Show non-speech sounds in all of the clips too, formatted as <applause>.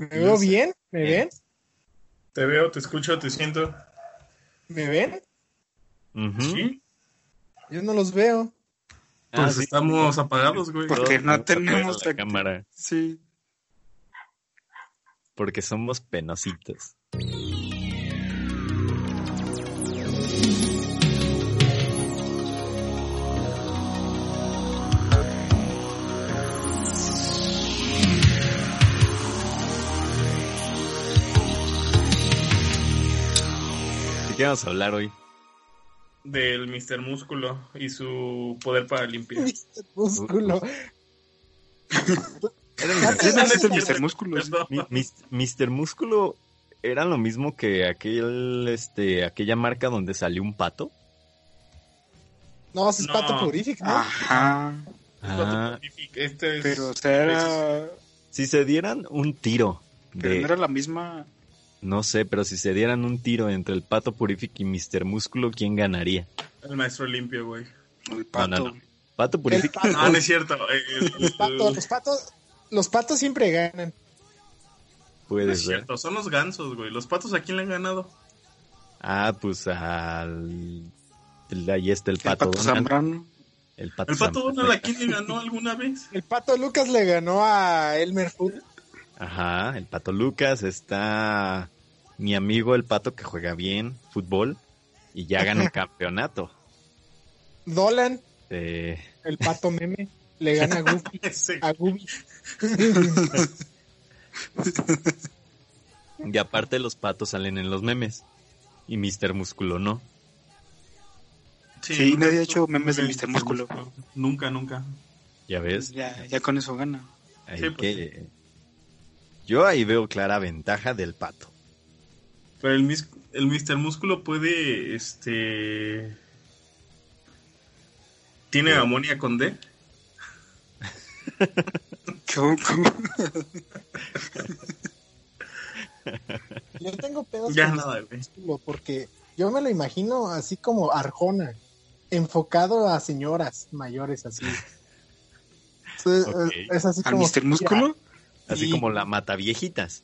¿Me veo bien? ¿Me ven? Te veo, te escucho, te siento. ¿Me ven? ¿Sí? Yo no los veo. Ah, Pues sí. estamos apagados, güey. Porque Todos no tenemos la cámara. Sí. Porque somos penositos. Qué vamos a hablar hoy? Del Mr. Músculo y su poder para limpiar. Mr. Músculo. <laughs> ¿Quién es el Mr. Mis- Mr. Músculo era lo mismo que aquel, este, aquella marca donde salió un pato. No, ese es No. Pato Purific, ¿no? Ajá. Ah, Este es... Pero, o sea, era. si se dieran un tiro Pero de, no era la misma. No sé, pero si se dieran un tiro entre el pato Purific y Mr. Músculo, ¿quién ganaría? el maestro limpio, güey. El pato. no, no. Pato Purific. pato. Ah, no es cierto. eh, el- Los patos, los patos, los patos siempre ganan. no Puede es ser. cierto, son los gansos, güey. ¿Los patos a quién le han ganado? Ah, pues al. el- Ahí está el El pato. pato Donald. Zambrano. El pato, ¿El pato. Donald a quién le ganó alguna vez? El pato Lucas le ganó a Elmer Food. Ajá, el pato Lucas. Está mi amigo el pato que juega bien fútbol y ya gana un <laughs> campeonato. Dolan, Eh, el pato meme, le gana a Goofy. <laughs> A Gooby. y aparte los patos salen en los memes. Y Mr. Músculo no. Sí, nunca nadie ha hecho memes de Mr. Músculo. Nunca, nunca. ¿Ya ves? Ya, ya con eso gana. Sí, pues. que... Yo ahí veo clara ventaja del pato. Pero el, mis- el Mr. Músculo puede, este... ¿Tiene Sí. amonia con D? <laughs> ¿Cómo- cómo? Yo tengo pedos Ya con nada, Mr. güey. Músculo porque yo me lo imagino así como Arjona, enfocado a señoras mayores así. <laughs> Es así ¿Al como Mr. Músculo? Así Sí. como la mata viejitas.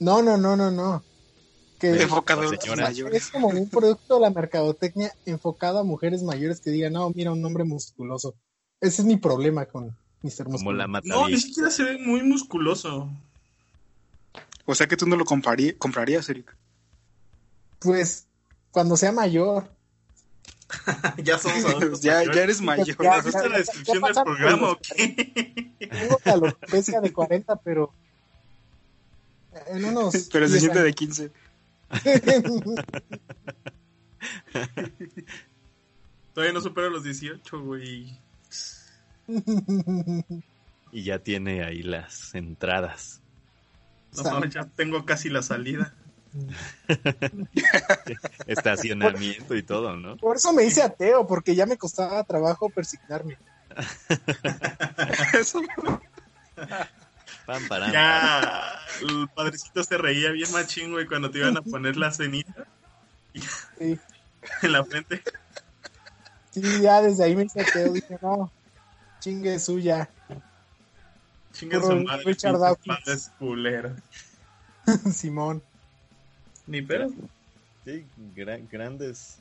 No, no, no, no, no. Que Enfocado es como un producto de la mercadotecnia enfocado a mujeres mayores que digan, no, mira, un hombre musculoso. Ese es mi problema con Mr. Músculo. Como la mata No, ni siquiera se ve muy musculoso. O sea que tú no lo comprarí- comprarías, Eric. Pues cuando sea mayor. <laughs> ya somos <laughs> adultos. ya, mayores. ya eres mayor. Ya, ¿Has visto la descripción del programa o qué? Tengo la alopecia de 40, pero en unos <laughs> Pero se 10 siente de años. 15. Todavía no supero los 18, güey. Y ya tiene ahí las entradas. No, ya tengo casi la salida. <laughs> Estacionamiento y todo, ¿no? Por eso me hice ateo, porque ya me costaba trabajo persignarme. Eso. Pam, param, pam. Ya el padrecito se reía bien machín, güey, cuando te iban a poner la cenita Sí, en la frente. sí, ya desde ahí me hice ateo. Dije, no, chingue suya. Chinga Puro su madre, Richard Dawkins. <laughs> Simón. Ni pero. Sí, gra- grandes.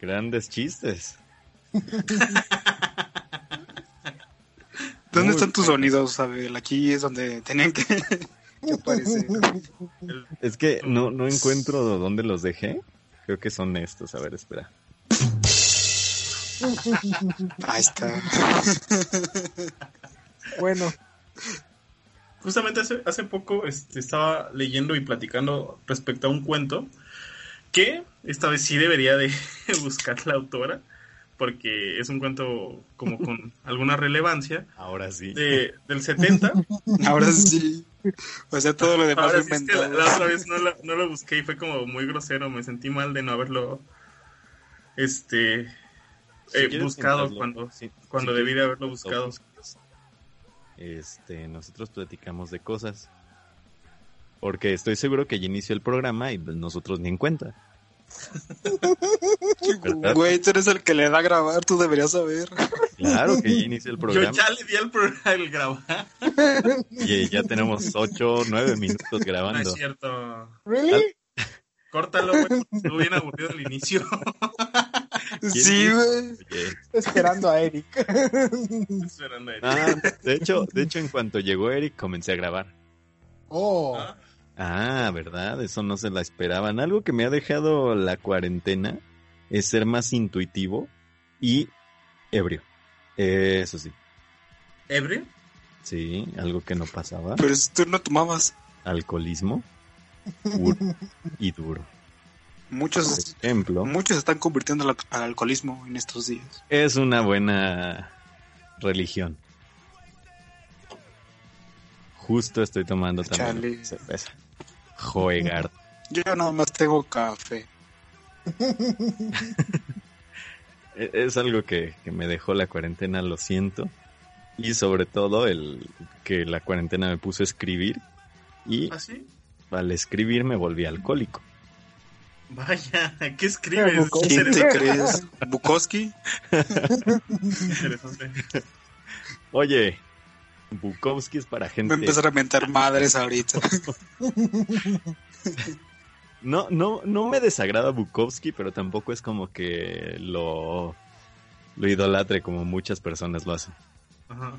Grandes chistes. ¿Dónde Muy están tus sonidos, Abel? Aquí es donde tenían que, <laughs> que aparecer. El- Es que no, no encuentro dónde los dejé. Creo que son estos. A ver, espera. Ahí está. bueno, Justamente hace, hace poco este, estaba leyendo y platicando respecto a un cuento que esta vez sí debería de <laughs> buscar la autora porque es un cuento como con <laughs> alguna relevancia Ahora sí. de, del 70 <laughs> Ahora sí. O sea, todo lo demás Ahora sí es que la, la otra vez no lo, no lo busqué y fue como muy grosero. Me sentí mal de no haberlo este Si eh, buscado cuando, si- cuando si debí de haberlo buscado. buscas, Este, nosotros platicamos de cosas. Porque estoy seguro que ya inició el programa y nosotros ni en cuenta. <laughs> Güey, tú eres el que le da a grabar, tú deberías saber. Claro que ya <laughs> inicia el Yo programa ya le di al programa el grabar. y ya tenemos 8, 9 minutos No es grabando. cierto. ¿Really? Córtalo, güey. porque Estuvo bien aburrido al inicio. <laughs> Sí, güey. Esperando a Eric. <laughs> Esperando ahí. ah, de hecho, de hecho, en cuanto llegó Eric, comencé a grabar. Oh, Ah, Ah, ¿verdad? Eso no se la esperaban. Algo que me ha dejado la cuarentena es ser más intuitivo y ebrio. Eso sí. ¿Ebrio? Sí, algo que no pasaba. Pero si tú no tomabas. Alcoholismo puro y duro. Por Muchos, ejemplo, muchos se están convirtiendo al, al alcoholismo en estos días. es una buena religión. Justo estoy tomando también cerveza. Joegar. Yo nada más tengo café. <laughs> E- Es algo que, que me dejó la cuarentena, lo siento. Y sobre todo el que la cuarentena me puso a escribir. Y ¿Ah, sí? al escribir me volví alcohólico. Vaya, ¿qué escribes? ¿Quién te crees? ¿Bukowski? interesante. Oye, Bukowski es para Voy a gente... empezar a mentar madres ahorita. No, no, no me desagrada Bukowski, pero tampoco es como que lo, lo idolatre como muchas personas lo hacen. Ajá.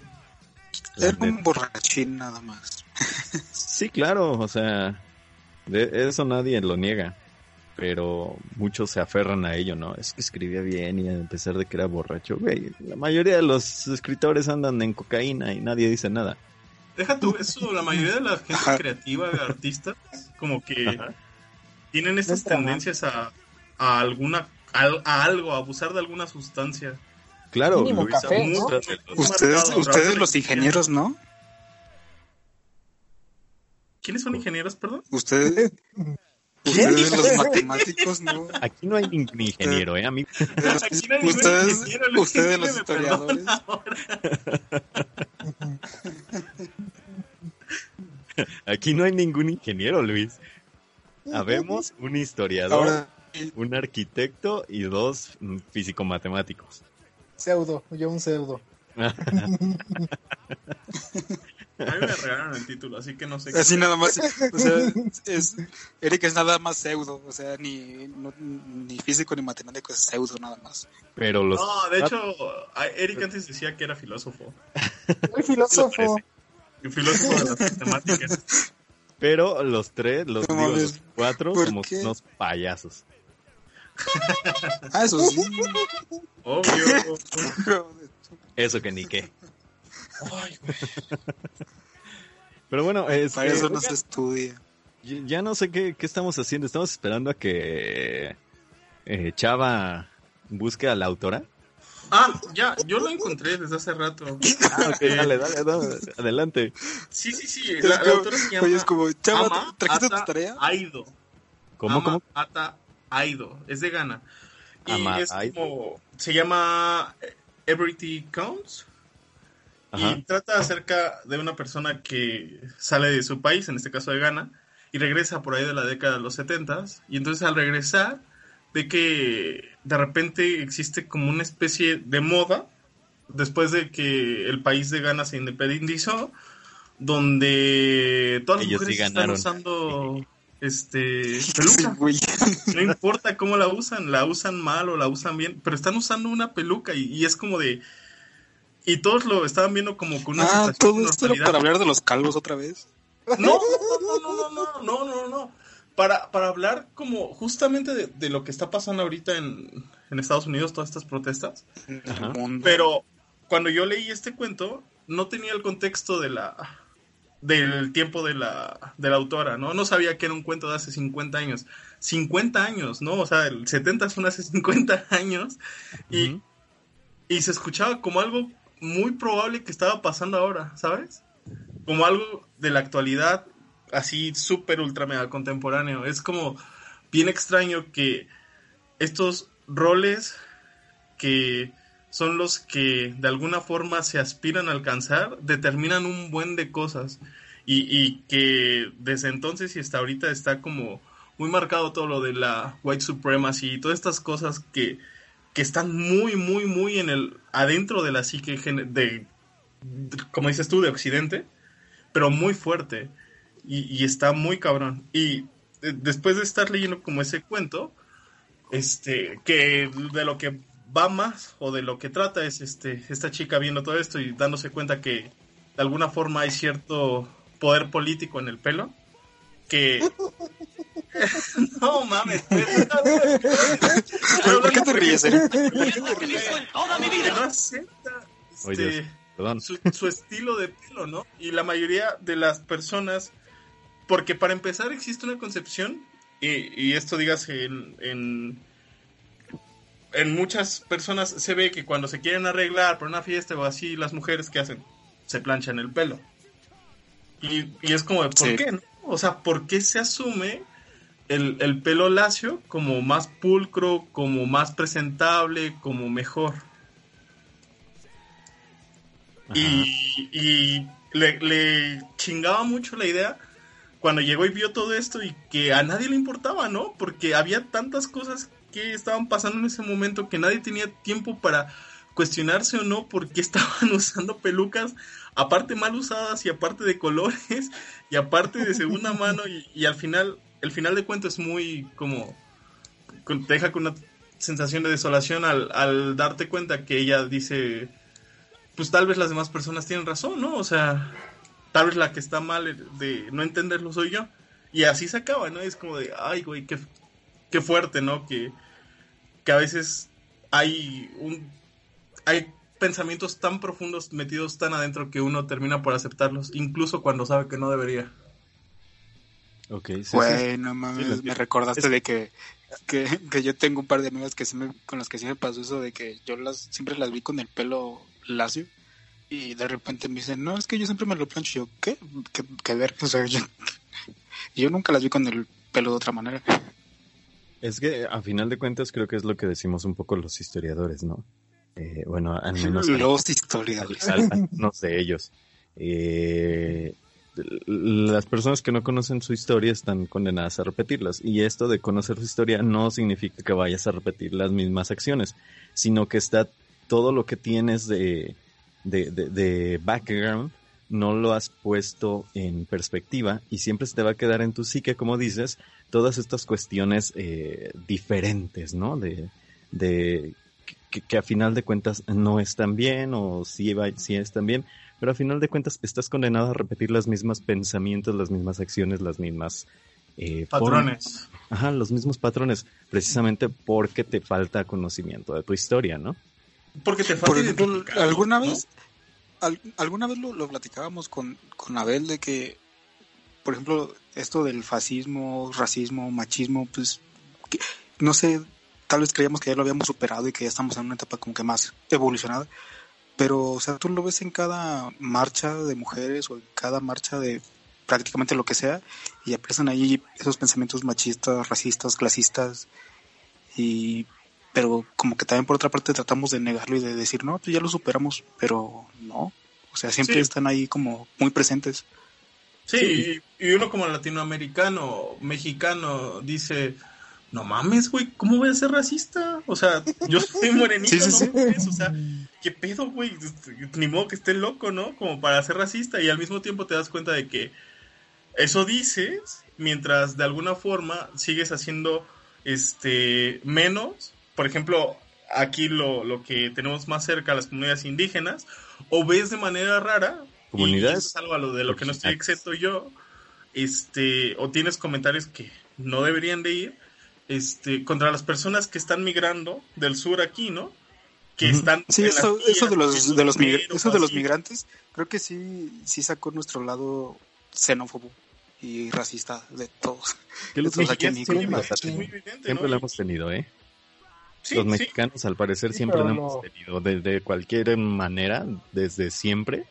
Era un borrachín nada más. Sí, claro, o sea, de eso nadie lo niega, pero muchos se aferran a ello, ¿no? Es que escribía bien y a pesar de que era borracho, güey, la mayoría de los escritores andan en cocaína y nadie dice nada. Deja tú eso, la mayoría de la gente creativa, artistas, como que Ajá. tienen estas tendencias a, a alguna a, a algo, a abusar de alguna sustancia. Claro, Mínimo Luisa, café, ¿no? muchas de los- Ustedes, marcado, ustedes los ingenieros, ¿no? ¿Quiénes son ingenieros, perdón? Ustedes, <laughs> ustedes los matemáticos, ¿no? Aquí no hay ningún ingeniero, ¿eh? A mí, Aquí no hay ningún Ustedes, ingeniero, Luis, ustedes los historiadores. <laughs> aquí no hay ningún ingeniero, Luis. Habemos un historiador, Ahora, un arquitecto y dos mm, físico-matemáticos. pseudo, yo un pseudo. <laughs> <laughs> A mí me regalaron el título, así que no sé. qué- así nada más. <laughs> O sea, es, Eric es nada más pseudo. O sea, ni, no- ni físico ni matemático es pseudo nada más. Pero los... No, de hecho, a- Eric antes decía que era filósofo. Soy filósofo. Y filósofo de las matemáticas. Pero los tres, los, No digo, los cuatro ¿por somos qué? unos payasos. Ah, eso sí. Obvio. Eso que ni qué. Ay, güey. Pero bueno, es Para que, eso no se estudia. ya- ya no sé qué, qué estamos haciendo. Estamos esperando a que eh, Chava busque a la autora. Ah, ya, yo lo encontré desde hace rato. <laughs> Ah, ok, dale, dale, dale, adelante. Sí, sí, sí. La, autora se llama Oye, es como, chava, Ama ¿trajiste tu tarea? Aido. ¿Cómo, Ama cómo? Ata Aido. Es de Ghana. Y Ama es Aido. como. Se llama Everything Counts. Ajá. Y trata acerca de una persona que sale de su país, en este caso de Ghana, y regresa por ahí de la década de los 70 y entonces al regresar ve que de repente existe como una especie de moda después de que el país de Ghana se independizó donde todas las Ellos sí mujeres están usando este peluca. <laughs> no importa cómo la usan, la usan mal o la usan bien, pero están usando una peluca y, y es como de y todos lo estaban viendo como con una ah, todo esto era para hablar de los calvos otra vez. No, no, no, no, no, no, no, no. Para, para hablar como justamente de, lo que está pasando ahorita en, en Estados Unidos, todas estas protestas. Pero cuando yo leí este cuento, no tenía el contexto de la del tiempo de la, de la autora, ¿no? No sabía que era un cuento de hace 50 años. 50 años, ¿no? O sea, el 70 son hace 50 años. Y, y se escuchaba como algo muy probable que estaba pasando ahora, ¿sabes? Como algo de la actualidad, así súper ultra mega contemporáneo. Es como bien extraño que estos roles que son los que de alguna forma se aspiran a alcanzar, determinan un buen de cosas. Y, y que desde entonces y hasta ahorita está como muy marcado todo lo de la white supremacy y todas estas cosas que que están muy, muy, muy en el adentro de la psique de, como dices tú, de Occidente, pero muy fuerte y, y está muy cabrón. Y eh, después de estar leyendo como ese cuento, este, que de lo que va más o de lo que trata es este, esta chica viendo todo esto y dándose cuenta que de alguna forma hay cierto poder político en el pelo que <laughs> <laughs> no mames ¿por qué te ríes Eric? que no acepta este, su, su, estilo de pelo no y la mayoría de las personas porque para empezar existe una concepción y, y esto digas en, en en muchas personas se ve que cuando se quieren arreglar por una fiesta o así, las mujeres que hacen se planchan el pelo. Y, y es como, ¿por sí. qué? No? O sea, ¿por qué se asume el, el, pelo lacio como más pulcro, como más presentable, como mejor? Ajá. Y, y le, le, chingaba mucho la idea cuando llegó y vio todo esto y que a nadie le importaba, ¿no? Porque había tantas cosas que estaban pasando en ese momento que nadie tenía tiempo para cuestionarse o no por qué <laughs> estaban usando pelucas, aparte mal usadas y aparte de colores y aparte de segunda mano y, y al final, el final de cuentas es muy como, te deja con una sensación de desolación al, al darte cuenta que ella dice, pues tal vez las demás personas tienen razón, ¿no? O sea, tal vez la que está mal de no entenderlo soy yo. Y así se acaba, ¿no? Es como de, ay, güey, qué, qué fuerte, ¿no? Que, que a veces hay un hay pensamientos tan profundos metidos tan adentro que uno termina por aceptarlos, incluso cuando sabe que no debería. Okay, sí, bueno, sí. mames, sí, me recordaste es... de que, que, que, yo tengo un par de amigas que sí me, con las que sí me pasó eso de que yo las siempre las vi con el pelo lacio y de repente me dicen, no, es que yo siempre me lo plancho. yo, ¿qué? ¿Qué, qué ver? O sea, yo, <laughs> yo nunca las vi con el pelo de otra manera. Es que a final de cuentas creo que es lo que decimos un poco los historiadores, ¿no? Eh, bueno, al menos... <laughs> Los historiadores. No sé, ellos. Eh, las personas que no conocen su historia están condenadas a repetirlas. Y esto de conocer su historia no significa que vayas a repetir las mismas acciones, sino que está todo lo que tienes de, de, de, de background, no lo has puesto en perspectiva y siempre se te va a quedar en tu psique, como dices, todas estas cuestiones eh, diferentes, ¿no? De, de que, que, a final de cuentas no están bien o sí, va, sí están bien, pero a final de cuentas estás condenado a repetir los mismos pensamientos, las mismas acciones, las mismas... Eh, patrones. Formas. Ajá, los mismos patrones, precisamente porque te falta conocimiento de tu historia, ¿no? Porque te falta... Por ejemplo, ¿alguna vez, ¿no? al, alguna vez lo, lo platicábamos con, con Abel de que, por ejemplo, esto del fascismo, racismo, machismo, pues, que, no sé, tal vez creíamos que ya lo habíamos superado y que ya estamos en una etapa como que más evolucionada, pero, o sea, tú lo ves en cada marcha de mujeres o en cada marcha de prácticamente lo que sea y aparecen ahí esos pensamientos machistas, racistas, clasistas y pero como que también por otra parte tratamos de negarlo y de decir, no, pues ya lo superamos, pero no, o sea, siempre sí. están ahí como muy presentes. Sí, sí. Y, y, uno como latinoamericano, mexicano, dice, no mames, güey, ¿cómo voy a ser racista? O sea, yo soy morenito, sí, ¿no? o sea, ¿qué pedo, güey? Ni modo que esté loco, ¿no? Como para ser racista y al mismo tiempo te das cuenta de que eso dices mientras de alguna forma sigues haciendo este menos, por ejemplo, aquí lo, lo que tenemos más cerca, las comunidades indígenas, o ves de manera rara, comunidades, y eso es algo a lo de lo que no estoy exento yo, este, o tienes comentarios que no deberían de ir, este, contra las personas que están migrando del sur aquí, ¿no? Que están sí, eso, eso de los, de los, eso de los migrantes, creo que sí, sí sacó nuestro lado xenófobo y racista de todos. Que los mexicanos siempre, siempre ¿no? lo hemos tenido, ¿eh? Sí, los mexicanos sí. al parecer siempre lo hemos tenido, de, de, cualquier manera, desde siempre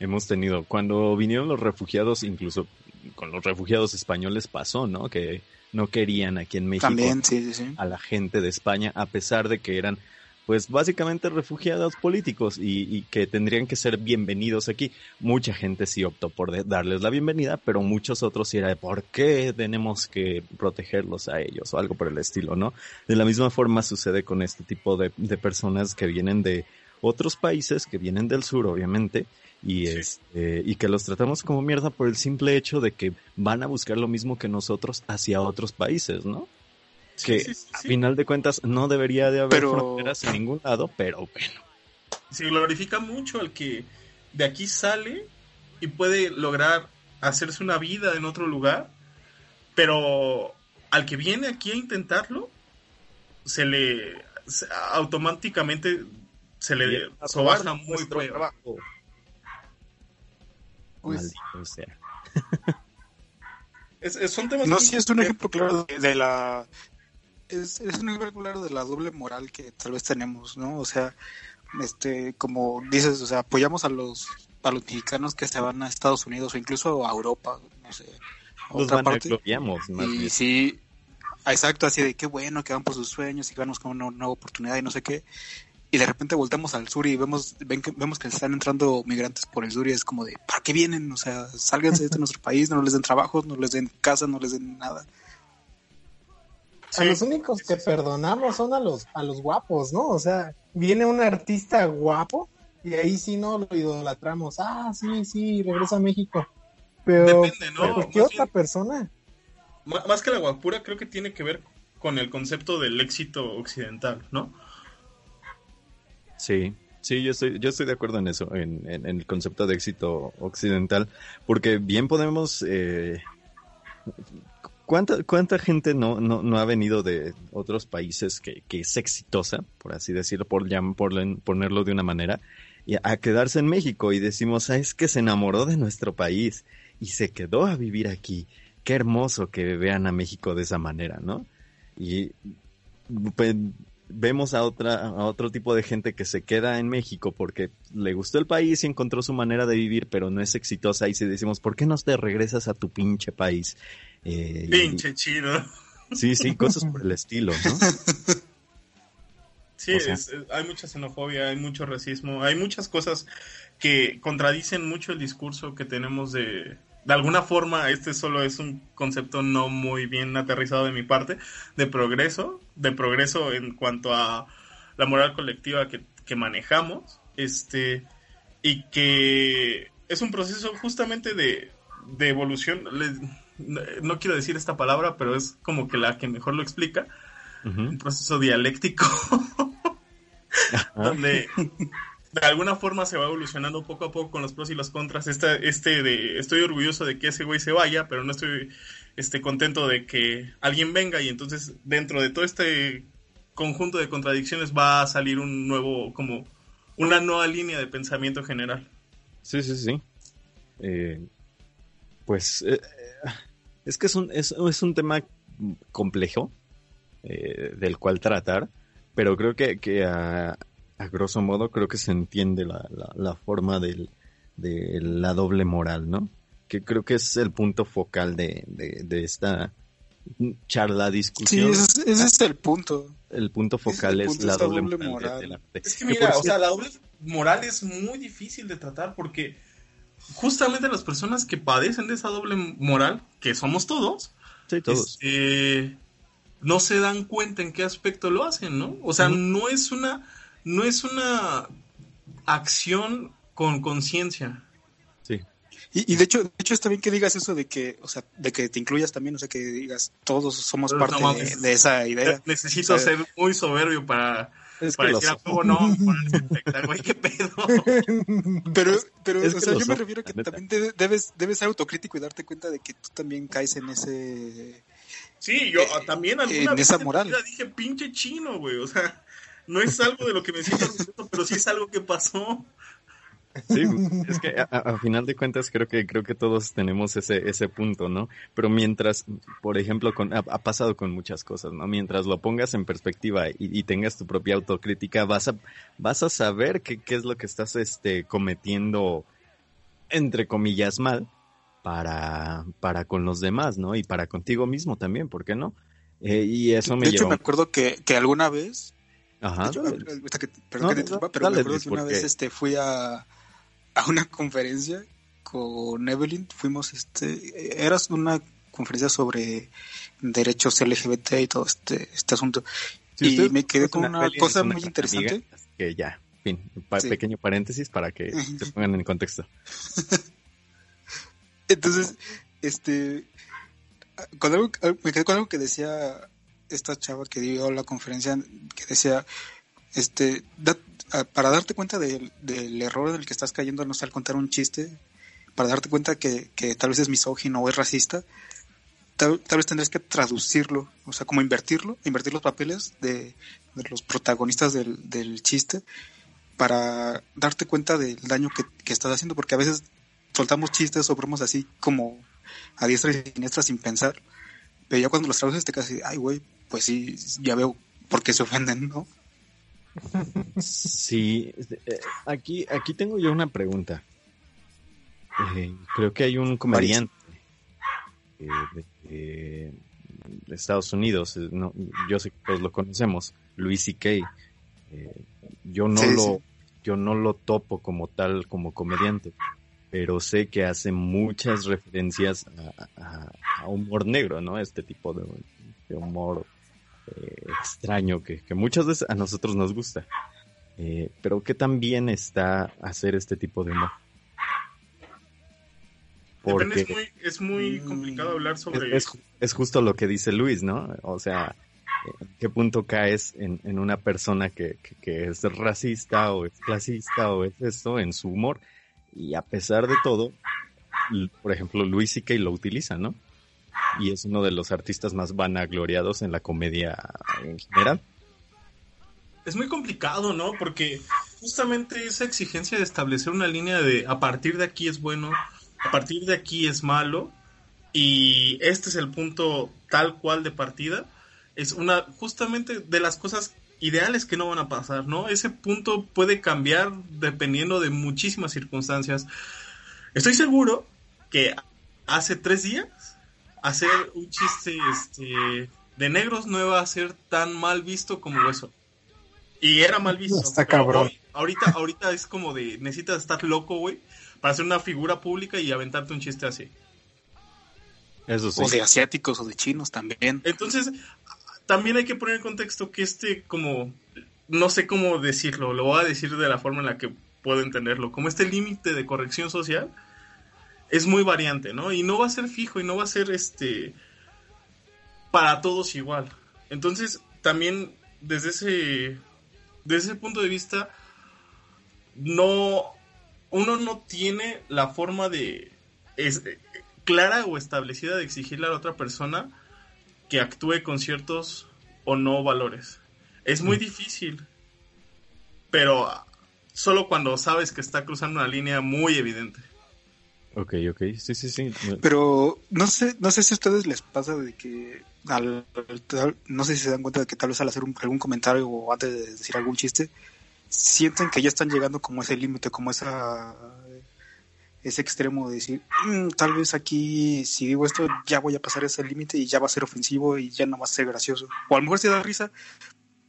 hemos tenido. Cuando vinieron los refugiados, incluso con los refugiados españoles pasó, ¿no? Que no querían aquí en México También, sí, sí, a la gente de España, a pesar de que eran pues básicamente refugiados políticos y, que tendrían que ser bienvenidos aquí. Mucha gente sí optó por darles la bienvenida, pero muchos otros sí era de por qué tenemos que protegerlos a ellos o algo por el estilo, ¿no? De la misma forma sucede con este tipo de, personas que vienen de otros países, que vienen del sur, obviamente, y este, y que los tratamos como mierda por el simple hecho de que van a buscar lo mismo que nosotros hacia otros países, ¿no? que a final de cuentas no debería de haber fronteras en ningún lado, pero bueno. Se glorifica mucho al que de aquí sale y puede lograr hacerse una vida en otro lugar, pero al que viene aquí a intentarlo, se le automáticamente se le sobaja muy trabajo. Pues, <laughs> son temas no, sí es un ejemplo claro de la es, es un ejemplo claro de la doble moral que tal vez tenemos, ¿no? O sea, este, como dices, o sea, apoyamos a los, a los mexicanos que se van a Estados Unidos o incluso a Europa, no sé, a otra parte. y sí, exacto, así de qué bueno que van por sus sueños y que vamos con una nueva oportunidad y no sé qué. Y de repente voltamos al sur y vemos, ven que, vemos que están entrando migrantes por el sur y es como de, ¿para qué vienen? O sea, sálganse de nuestro país, no les den trabajo, no les den casa, no les den nada. A los únicos que perdonamos son a los, a los guapos, ¿no? O sea, viene un artista guapo y ahí sí no lo idolatramos. Ah, sí, sí, regresa a México. Pero, Depende, ¿no? ¿qué otra persona? Más que la guapura, creo que tiene que ver con el concepto del éxito occidental, ¿no? Sí, sí, yo estoy, yo estoy de acuerdo en eso, en, el concepto de éxito occidental, porque bien podemos eh, ¿Cuánta, cuánta gente no, no, no, ha venido de otros países que, que es exitosa, por así decirlo, por, por ponerlo de una manera, y a quedarse en México y decimos, ah, es que se enamoró de nuestro país y se quedó a vivir aquí. Qué hermoso que vean a México de esa manera, ¿no? Y pues, vemos a otra a otro tipo de gente que se queda en México porque le gustó el país y encontró su manera de vivir, pero no es exitosa y si decimos, ¿por qué no te regresas a tu pinche país? Eh, Pinche chido. Sí, sí, cosas por el estilo, ¿no? Sí, hay mucha xenofobia, hay mucho racismo, hay muchas cosas que contradicen mucho el discurso que tenemos de... De alguna forma, este solo es un concepto no muy bien aterrizado de mi parte, de progreso, de progreso en cuanto a la moral colectiva que, que manejamos, este, y que es un proceso justamente de, de evolución. No quiero decir esta palabra, pero es como que la que mejor lo explica, un proceso dialéctico, <laughs> donde de alguna forma se va evolucionando poco a poco con los pros y los contras. Este, este de, estoy orgulloso de que ese güey se vaya, pero no estoy este, contento de que alguien venga y entonces dentro de todo este conjunto de contradicciones va a salir un nuevo, como una nueva línea de pensamiento general. Sí, sí, sí. Eh, pues eh, es que es un, es, un tema complejo eh, del cual tratar, pero creo que, que a, grosso modo creo que se entiende la, la, forma del, de la doble moral, ¿no? Que creo que es el punto focal de, de, esta charla, discusión. Sí, ese, es el punto. El punto focal es, la doble, moral. Es que mira, o sea, la doble moral es muy difícil de tratar porque justamente las personas que padecen de esa doble moral, que somos todos, este, no se dan cuenta en qué aspecto lo hacen, ¿no? O sea, no es una, no es una acción con conciencia. Sí. Y, de hecho, de hecho está bien que digas eso de que, o sea, de que te incluyas también, o sea, que digas todos somos parte de, esa idea. Necesito ser muy soberbio para es que decir, no, güey, qué pedo. <laughs> Pero, pero o sea, yo me refiero a que también debes, debes ser autocrítico y darte cuenta de que tú también caes en ese. Sí, yo ah, también alguna en esa moral. dije pinche chino, güey. O sea, no es algo de lo que me siento orgulloso, pero sí es algo que pasó. Sí, es que a, final de cuentas creo que creo que todos tenemos ese ese punto, ¿no? Pero mientras, por ejemplo, con, ha, pasado con muchas cosas, ¿no? Mientras lo pongas en perspectiva y, tengas tu propia autocrítica, vas a vas a saber qué, qué es lo que estás este cometiendo entre comillas mal para para con los demás, ¿no? Y para contigo mismo también, ¿por qué no? Eh, y eso me De hecho, me acuerdo que, que alguna vez Ajá. Dale. que- perdón No, que te interrumpa, pero dale, me acuerdo que una vez este, fui a, a una conferencia con Evelyn. Fuimos, este, era una conferencia sobre derechos LGBT y todo este, este asunto. Si y me quedé con una cosa una muy interesante. amiga, que ya, fin, pa- Sí. pequeño paréntesis para que se pongan en contexto. <laughs> Entonces, este, con algo, me quedé con algo que decía esta chava que dio la conferencia, que decía, este, para darte cuenta del, del error en el que estás cayendo, no sé, al contar un chiste, para darte cuenta que, que tal vez es misógino o es racista, tal, tal vez tendrías que traducirlo, o sea, como invertirlo, invertir los papeles de, los protagonistas del, del chiste para darte cuenta del daño que, que estás haciendo, porque a veces soltamos chistes o bromas así como a diestra y siniestra sin pensar, pero ya cuando los traduces te así, ay güey, pues sí, ya veo por qué se ofenden, ¿no? Sí, eh, aquí, aquí tengo yo una pregunta. Eh, creo que hay un comediante eh, de, Estados Unidos, no, yo sé que todos lo conocemos, Louis C.K. Eh, yo no Sí, lo, sí. yo no lo topo como tal, como comediante, pero sé que hace muchas referencias a, a- a humor negro, ¿no? Este tipo de, de humor eh, extraño que, que muchas veces a nosotros nos gusta. Eh, pero ¿qué tan bien está hacer este tipo de humor? Es Porque muy, es muy Mm, complicado hablar sobre... es, es justo lo que dice Luis, ¿no? O sea, ¿en qué punto caes en, en una persona que, que, que es racista o es clasista o es esto en su humor? Y a pesar de todo, por ejemplo, Luis C.K. lo utiliza, ¿no? Y es uno de los artistas más vanagloriados en la comedia en general. Es muy complicado, ¿no? Porque justamente esa exigencia de establecer una línea de a partir de aquí es bueno, a partir de aquí es malo, y este es el punto tal cual de partida, es una justamente de las cosas ideales que no van a pasar, ¿no? Ese punto puede cambiar dependiendo de muchísimas circunstancias. Estoy seguro que hace tres días hacer un chiste este, de negros no iba a ser tan mal visto como eso. Y era mal visto. Está cabrón. hoy- ahorita, ahorita es como de necesitas estar loco, güey, para ser una figura pública y aventarte un chiste así. Eso sí. O de asiáticos o de chinos también. Entonces, también hay que poner en contexto que este, como, no sé cómo decirlo, lo voy a decir de la forma en la que puedo entenderlo, como este límite de corrección social es muy variante, ¿no? Y no va a ser fijo y no va a ser este para todos igual. Entonces, también desde ese desde ese punto de vista no uno no tiene la forma de es, clara o establecida de exigirle a la otra persona que actúe con ciertos o no valores. Es muy difícil, pero solo cuando sabes que está cruzando una línea muy evidente. Ok, ok. Sí, sí, sí. Pero no sé, no sé si a ustedes les pasa de que al, no sé si se dan cuenta de que tal vez al hacer un- algún comentario o antes de decir algún chiste, sienten que ya están llegando como a ese límite, como esa ese extremo de decir, "Mm, tal vez aquí si digo esto ya voy a pasar ese límite y ya va a ser ofensivo y ya no va a ser gracioso. O a lo mejor se da risa,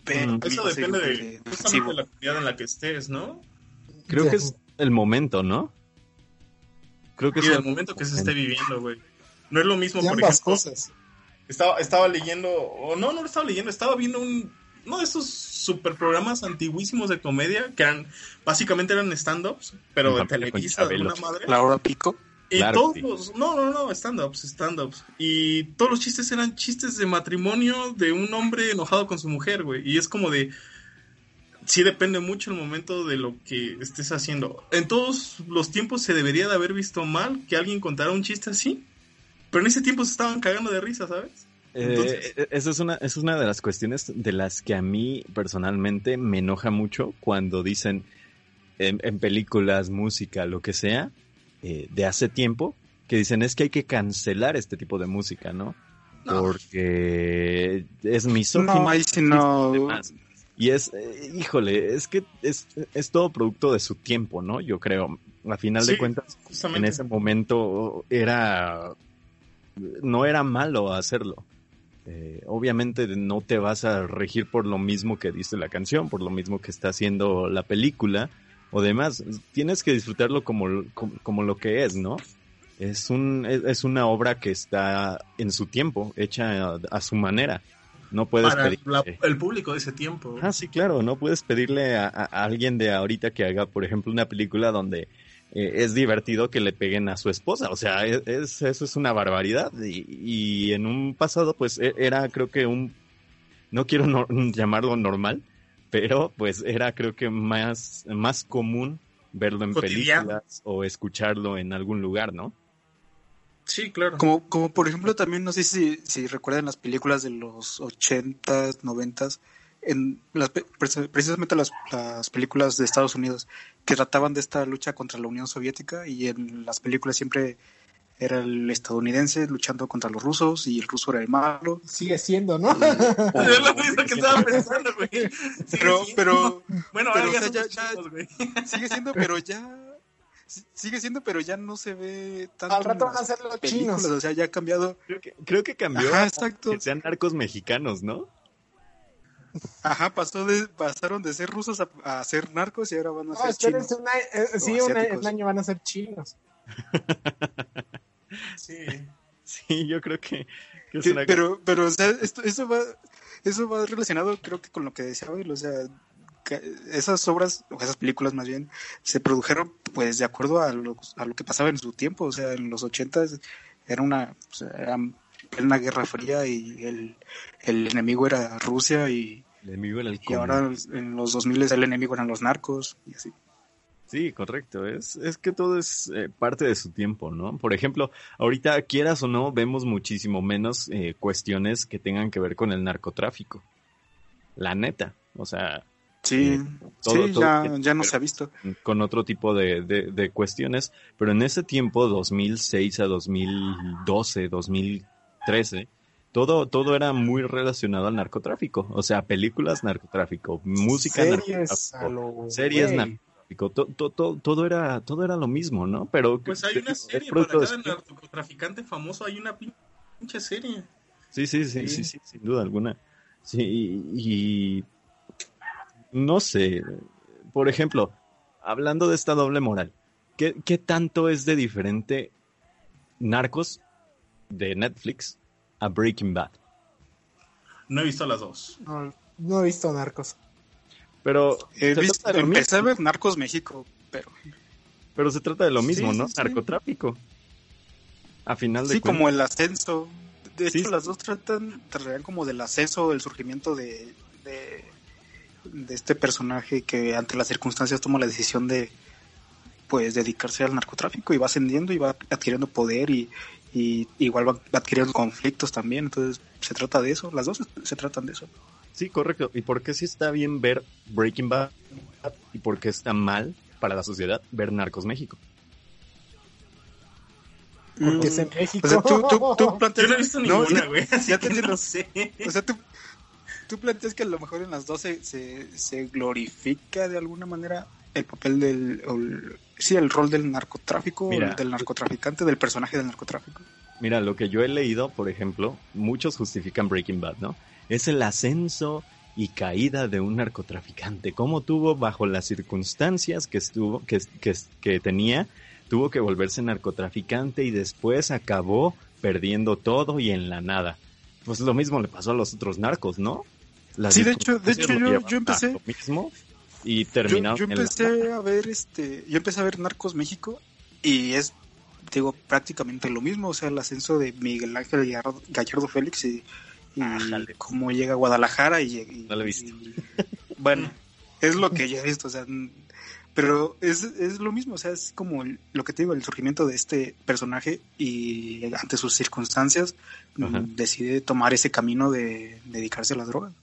pero Mm. Eso depende de justamente la comunidad en la que estés, ¿no? Creo que es el momento, ¿no? Creo que Y es del el momento que se esté viviendo, güey. No es lo mismo, por ambas ejemplo, cosas. estaba, estaba leyendo, o no, no lo estaba leyendo, estaba viendo un, uno de estos super programas antiguísimos de comedia que eran, básicamente eran stand-ups, pero de Televisa, de una madre. La hora pico. Y Claro todos que sí. los, no, no, no, stand-ups, stand-ups. Y todos los chistes eran chistes de matrimonio de un hombre enojado con su mujer, güey. Y es como de, sí depende mucho el momento de lo que estés haciendo. En todos los tiempos se debería de haber visto mal que alguien contara un chiste así. Pero en ese tiempo se estaban cagando de risa, ¿sabes? Entonces- Eh, esa es una, esa es una de las cuestiones de las que a mí personalmente me enoja mucho cuando dicen en, en películas, música, lo que sea, eh, de hace tiempo, que dicen es que hay que cancelar este tipo de música, ¿no? No. Porque es misógino. No, ahí sí no. demás. Y es, eh, híjole, es que es, es todo producto de su tiempo, ¿no? Yo creo. A final de cuentas, en ese momento era no era malo hacerlo. eh, obviamente no te vas a regir por lo mismo que dice la canción, por lo mismo que está haciendo la película o demás. Tienes que disfrutarlo como, como, lo que es, ¿no? Es, un, es una obra que está en su tiempo, hecha a, su manera. No puedes Para el público de ese tiempo. Ah, sí, claro, no puedes pedirle a, a, alguien de ahorita que haga, por ejemplo, una película donde eh, es divertido que le peguen a su esposa. O sea, e, es, eso es una barbaridad. Y, en un pasado, pues e, era creo que un, no quiero llamarlo normal, pero pues era creo que más, más común verlo en películas o escucharlo en algún lugar, ¿no? Sí, claro. Como, como por ejemplo también, no sé si, si recuerdan las películas de los 80s, 90s, en las, precisamente las, las, películas de Estados Unidos que trataban de esta lucha contra la Unión Soviética y en las películas siempre era el estadounidense luchando contra los rusos y el ruso era el malo. Sigue siendo, ¿no? <laughs> es lo mismo que estaba pensando, güey. Pero, pero, bueno, pero, ya, ya, sigue siendo, pero ya sigue siendo, pero ya no se ve tanto. Al rato van a ser los chinos. O sea, ya ha cambiado. Creo que, creo que cambió. Ajá, exacto. Que sean narcos mexicanos, ¿no? Ajá, pasó de, pasaron de ser rusos a, ser narcos y ahora van a ser chinos. Eh, sí, un año van a ser chinos. <laughs> sí. Sí, yo creo que... pero, pero, o sea, esto, eso va... Eso va relacionado, creo que con lo que decía hoy, o sea, esas obras, o esas películas más bien, se produjeron pues de acuerdo a lo, a lo que pasaba en su tiempo, o sea, en los ochentas era una, o sea, era plena guerra fría y el, el enemigo era Rusia y, y ahora en los 2000 el enemigo eran los narcos y así. Sí, correcto. Es, es que todo es eh, parte de su tiempo, ¿no? Por ejemplo, ahorita, quieras o no, vemos muchísimo menos eh, cuestiones que tengan que ver con el narcotráfico. La neta. O sea. Sí, eh, sí ya, ya no se ha visto. Con otro tipo de, de, de, cuestiones. Pero en ese tiempo, 2006 a 2012, 2013, todo, todo era muy relacionado al narcotráfico. O sea, películas narcotráfico, música series narcotráfico, series narcotráfico, todo, todo, era, todo era lo mismo, ¿no? Pero pues hay una serie para cada narcotraficante famoso, hay una pinche serie. Sí, sí, sí, sí, sí, sin duda alguna. Sí, y, no sé, por ejemplo, hablando de esta doble moral, ¿qué, ¿qué tanto es de diferente Narcos de Netflix a Breaking Bad. No he visto las dos. No, he visto Narcos. Pero empecé a ver Narcos México, pero pero se trata de lo mismo, ¿no? Narcotráfico. A final de Sí, como el ascenso. De hecho, las dos tratan, tratan como del ascenso, del surgimiento de, de, de, este personaje que ante las circunstancias toma la decisión de pues dedicarse al narcotráfico y va ascendiendo y va adquiriendo poder y, y igual va adquiriendo conflictos también, entonces se trata de eso, las dos se tratan de eso. Sí, correcto. ¿Y por qué sí está bien ver Breaking Bad y por qué está mal para la sociedad ver Narcos México? Porque es en México. O sea, tú, tú, tú planteas... Yo no he visto ninguna, güey. ya te no sé. O sea, tú, tú planteas que a lo mejor en las dos se, se, glorifica de alguna manera el papel del, sí, el rol del narcotráfico, del narcotraficante, del personaje del narcotráfico. Mira, lo que yo he leído, por ejemplo, muchos justifican Breaking Bad, ¿no? Es el ascenso y caída de un narcotraficante. Cómo tuvo, bajo las circunstancias que estuvo, que, que, tenía, tuvo que volverse narcotraficante y después acabó perdiendo todo y en la nada. Pues lo mismo le pasó a los otros narcos, ¿no? Sí, de hecho, de hecho yo, yo empecé. Lo mismo y terminó. Yo, empecé a ver este, yo empecé a ver Narcos México y es, digo, prácticamente lo mismo, o sea, el ascenso de Miguel Ángel Gallardo, Félix y, cómo llega a Guadalajara y, no lo he visto. bueno, es lo que yo he visto, o sea, pero es, es lo mismo, o sea, es como lo que te digo, el surgimiento de este personaje y ante sus circunstancias decide tomar ese camino de dedicarse a las drogas.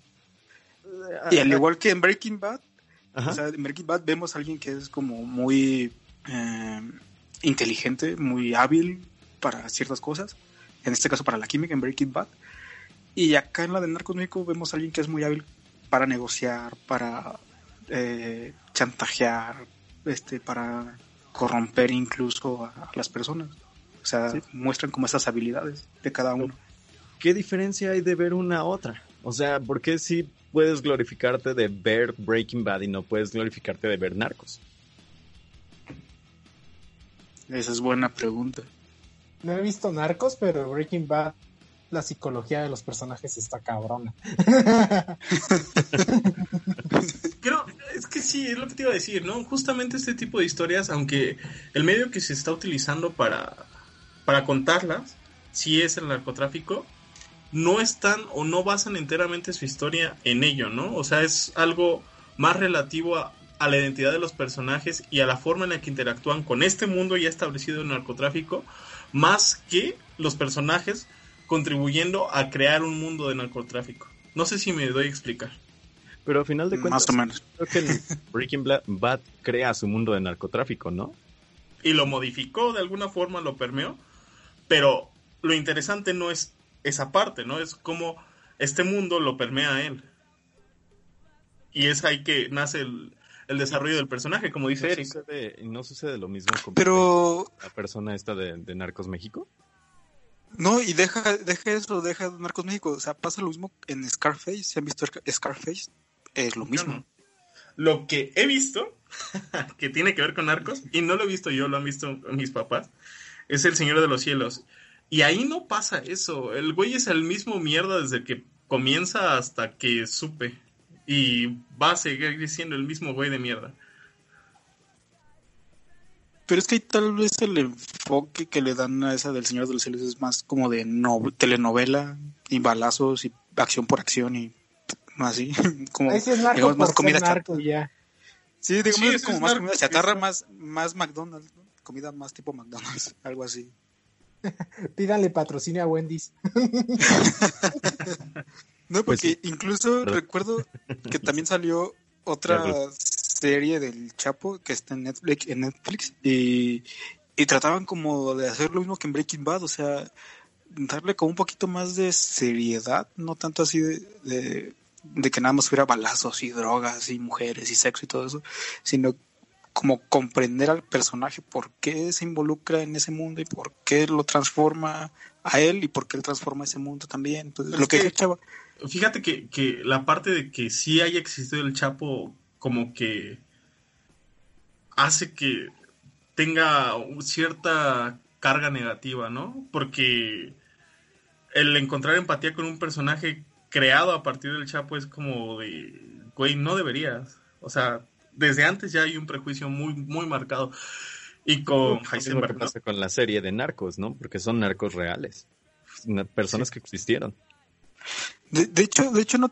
Y al igual que en Breaking Bad, o sea, en Breaking Bad vemos a alguien que es como muy eh, inteligente, muy hábil para ciertas cosas. En este caso para la química en Breaking Bad. Y acá en la de Narcos México vemos a alguien que es muy hábil para negociar, para eh, chantajear, este, para corromper incluso a, las personas. O sea, muestran como esas habilidades de cada uno. ¿qué diferencia hay de ver una a otra? O sea, ¿por qué sí puedes glorificarte de ver Breaking Bad y no puedes glorificarte de ver Narcos? Esa es buena pregunta. No he visto Narcos, pero Breaking Bad, la psicología de los personajes está cabrona. <laughs> Creo, es que sí, es lo que te iba a decir, ¿no? Justamente este tipo de historias, aunque el medio que se está utilizando para, para contarlas, si es el narcotráfico, no están o no basan enteramente su historia en ello, ¿no? O sea, es algo más relativo a, a la identidad de los personajes y a la forma en la que interactúan con este mundo ya establecido en narcotráfico, más que los personajes contribuyendo a crear un mundo de narcotráfico. No sé si me doy a explicar. Pero al final de cuentas, Más o menos. creo que Breaking Bad crea su mundo de narcotráfico, ¿no? Y lo modificó de alguna forma, lo permeó, pero lo interesante no es esa parte, ¿no? Es cómo este mundo lo permea a él. Y es ahí que nace el, el desarrollo del personaje, como dice ¿No Eric. sucede, no sucede lo mismo con Pero la persona esta de, de Narcos México? no, y deja, deja eso, deja Narcos México. O sea, pasa lo mismo en Scarface. ¿Se han visto Scar- Scarface? Es lo mismo. No. Lo que he visto, <laughs> que tiene que ver con narcos, y no lo he visto yo, lo han visto mis papás, es El Señor de los Cielos. Y ahí no pasa eso. El güey es el mismo mierda desde que comienza hasta que supe. Y va a seguir siendo el mismo güey de mierda. Pero es que tal vez el enfoque que le dan a esa del Señor de los Cielos es más como de no, telenovela y balazos y acción por acción y así. <laughs> Como, es digamos, más comida narco ya. Sí, digamos Sí, es eso como es más narco, comida chatarra, más, más McDonald's, ¿no? comida más tipo McDonald's, <laughs> algo así. <laughs> Pídanle patrocinio a Wendy's. <laughs> No, Pues porque sí. incluso recuerdo que también salió otra serie del Chapo que está en Netflix, en Netflix y, y trataban como de hacer lo mismo que en Breaking Bad, o sea, darle como un poquito más de seriedad, no tanto así de, de, de que nada más fuera balazos y drogas y mujeres y sexo y todo eso, sino como comprender al personaje por qué se involucra en ese mundo y por qué lo transforma a él y por qué él transforma ese mundo también. Entonces, Es lo que que- dice Chava, Fíjate que, que la parte de que sí haya existido el Chapo como que hace que tenga cierta carga negativa, ¿no? Porque el encontrar empatía con un personaje creado a partir del Chapo es como de, güey, no deberías. O sea, desde antes ya hay un prejuicio muy, muy marcado. Y con Heisenberg, ¿no? pasa con la serie de narcos, ¿no? Porque son narcos reales. Na- Personas que existieron. De, de hecho, de hecho, no,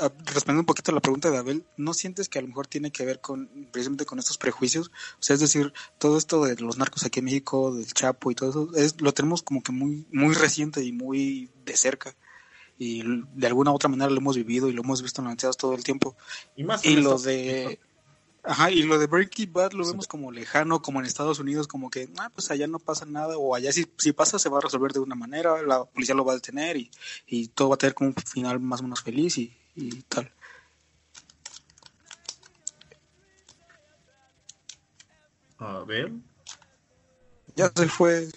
a- respondiendo un poquito a la pregunta de Abel, ¿no sientes que a lo mejor tiene que ver con precisamente con estos prejuicios? O sea, es decir, todo esto de los narcos aquí en México, del Chapo y todo eso, es, lo tenemos como que muy, muy reciente y muy de cerca. Y de alguna u otra manera lo hemos vivido y lo hemos visto en todo el tiempo. Y más Y en lo Estados de... Ajá, y lo de Breaking Bad lo vemos como lejano, como en Estados Unidos, como que, ah, pues allá no pasa nada, o allá si, si pasa se va a resolver de una manera, la policía lo va a detener y, y todo va a tener como un final más o menos feliz y, y tal. A ver. Ya se fue,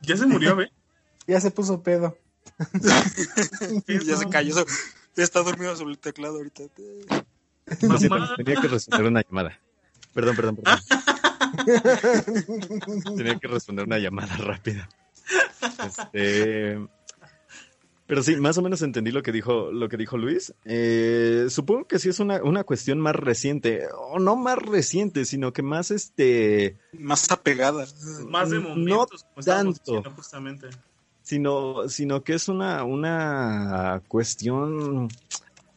Ya se murió, ¿ve? <laughs> Ya se puso pedo. <laughs> ya se cayó, se- está dormido sobre el teclado ahorita. Mamá. tenía que responder una llamada. Perdón, perdón, perdón. <laughs> Tenía que responder una llamada rápida. Este, pero sí, más o menos entendí lo que dijo, lo que dijo Luis. Eh, supongo que sí es una, una cuestión más reciente, o no más reciente, sino que más este, Más apegada. Más de No momentos, como estábamos tanto. diciendo justamente. sino, sino que es una, una cuestión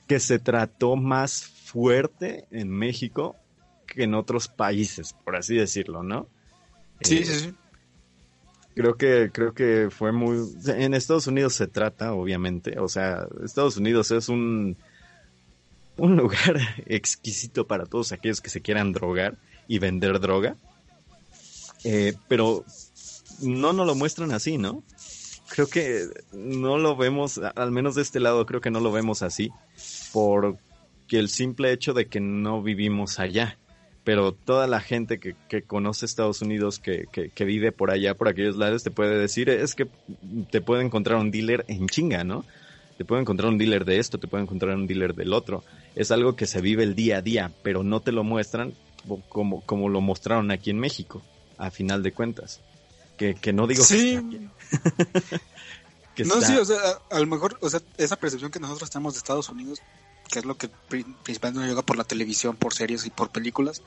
que se trató más fuerte en México que en otros países, por así decirlo, ¿no? Sí, Eh, sí, sí. Creo que, creo que fue muy... En Estados Unidos se trata, obviamente. O sea, Estados Unidos es un, un <laughs> lugar exquisito para todos aquellos que se quieran drogar y vender droga. Eh, pero no nos lo muestran así, ¿no? Creo que no lo vemos, al menos de este lado, creo que no lo vemos así. Porque el simple hecho de que no vivimos allá. pero toda la gente que, que conoce Estados Unidos, que, que, que, vive por allá, por aquellos lados, te puede decir, es que te puede encontrar un dealer en chinga, ¿no? Te puede encontrar un dealer de esto, te puede encontrar un dealer del otro. Es algo que se vive el día a día, pero no te lo muestran como, como lo mostraron aquí en México, a final de cuentas. Que, que no digo sí. <laughs> que no, está... sí, o sea, a, a, lo mejor, o sea, esa percepción que nosotros tenemos de Estados Unidos que es lo que principalmente nos llega por la televisión, por series y por películas,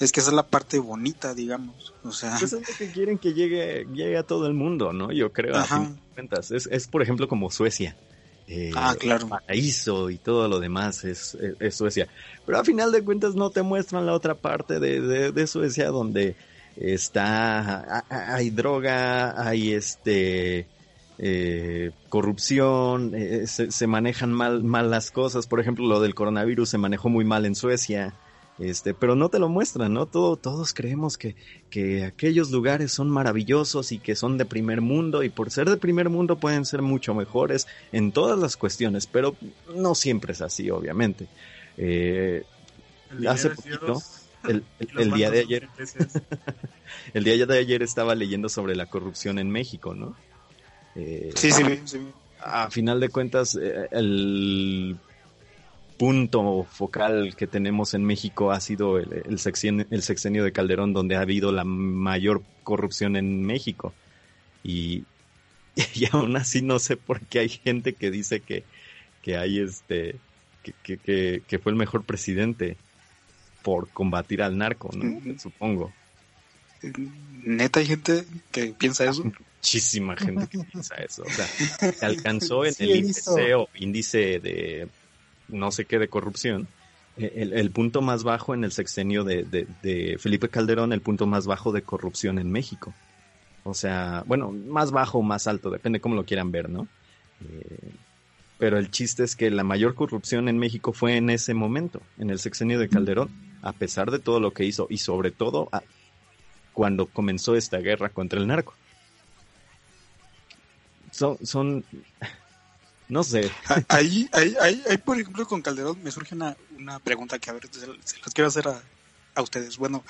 es que esa es la parte bonita, digamos. O sea, pues es lo que quieren que llegue, llegue a todo el mundo, ¿no? Yo creo, a fin de cuentas. Es, es, por ejemplo, como Suecia. Eh, ah, claro. Paraíso y todo lo demás es, es, es, Suecia. Pero a final de cuentas no te muestran la otra parte de, de, de Suecia donde está, hay droga, hay este, eh, corrupción, eh, se, se, manejan mal, mal las cosas. Por ejemplo, lo del coronavirus se manejó muy mal en Suecia. Este, pero no te lo muestran, ¿no? Todo, todos creemos que, que aquellos lugares son maravillosos y que son de primer mundo y por ser de primer mundo pueden ser mucho mejores en todas las cuestiones, pero no siempre es así, obviamente. Eh, hace poquito, <laughs> el, el, el día de ayer, <laughs> el día de ayer estaba leyendo sobre la corrupción en México, ¿no? Eh, sí, sí, sí, A final de cuentas, eh, el punto focal que tenemos en México ha sido el, el, sexenio, el, sexenio, de Calderón, donde ha habido la mayor corrupción en México. Y, <laughs> y aún así no sé por qué hay gente que dice que, que hay este, que, que, que, fue el mejor presidente por combatir al narco, ¿no? Supongo. Neta hay gente que piensa eso <laughs> muchísima <laughs> gente que piensa eso. O sea, se alcanzó en sí, el IPC o índice de no sé qué de corrupción. Eh, el, el, punto más bajo en el sexenio de, de, de, Felipe Calderón, el punto más bajo de corrupción en México. O sea, bueno, más bajo o más alto, depende cómo lo quieran ver, ¿no? Eh, pero el chiste es que la mayor corrupción en México fue en ese momento, en el sexenio de Calderón, a pesar de todo lo que hizo y sobre todo a, cuando comenzó esta guerra contra el narco son, son no sé. Ahí, ahí, ahí, ahí, por ejemplo, con Calderón me surge una, una pregunta que, a ver, se, las quiero hacer a, a, ustedes. Bueno,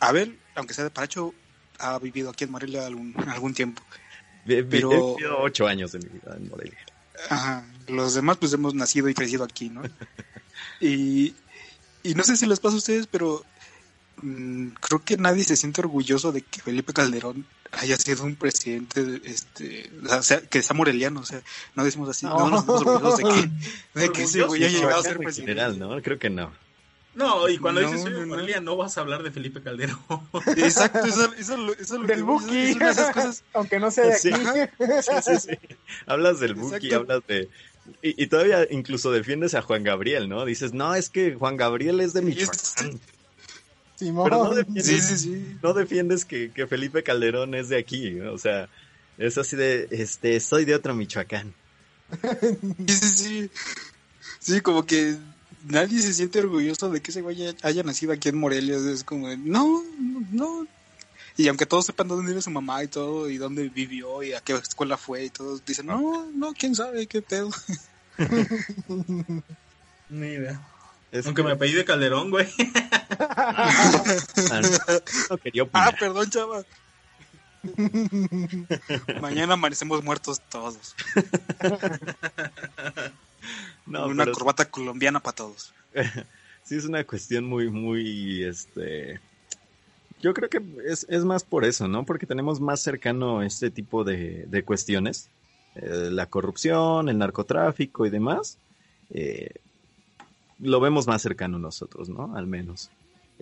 Abel, aunque sea de Paracho, ha vivido aquí en Morelia algún, algún tiempo. Pero... He vivido ocho años de mi vida en Morelia. Ajá, los demás pues hemos nacido y crecido aquí, ¿no? y, y no sé si les pasa a ustedes, pero mmm, creo que nadie se siente orgulloso de que Felipe Calderón haya sido un presidente este o sea que sea moreliano o sea no decimos así no, no nos estamos orgullosos de que, de que ese güey haya llegado a ser presidente general, no creo que no no, y cuando no, dices soy Morelia, no. no vas a hablar de Felipe Calderón. <laughs> Exacto, eso, eso, eso Del Buki, cosas... <laughs> aunque no sea de aquí. Sí, sí, sí, Hablas del Buki, hablas de... Y, y, todavía incluso defiendes a Juan Gabriel, ¿no? Dices, no, es que Juan Gabriel es de Michoacán. Simón. Pero no defiendes, sí, sí, sí. No defiendes que, que, Felipe Calderón es de aquí, ¿no? o sea, es así de, este, soy de otro Michoacán. Sí, sí, sí. Sí, como que nadie se siente orgulloso de que ese güey haya nacido aquí en Morelia. Es como, de, no, no. Y aunque todos sepan dónde vive su mamá y todo, y dónde vivió, y a qué escuela fue, y todos dicen, no, no, quién sabe, qué pedo. <laughs> <laughs> Ni idea. Es Aunque que... me apellide Calderón, güey. no quería opinar. Ah, perdón, chava. Mañana amanecemos muertos todos. <laughs> no, una corbata colombiana para todos. <laughs> sí, es una cuestión muy, muy, este... Yo creo que es, es más por eso, ¿no? Porque tenemos más cercano este tipo de, de cuestiones. Eh, la corrupción, el narcotráfico y demás. Eh, lo vemos más cercano nosotros, ¿no? Al menos.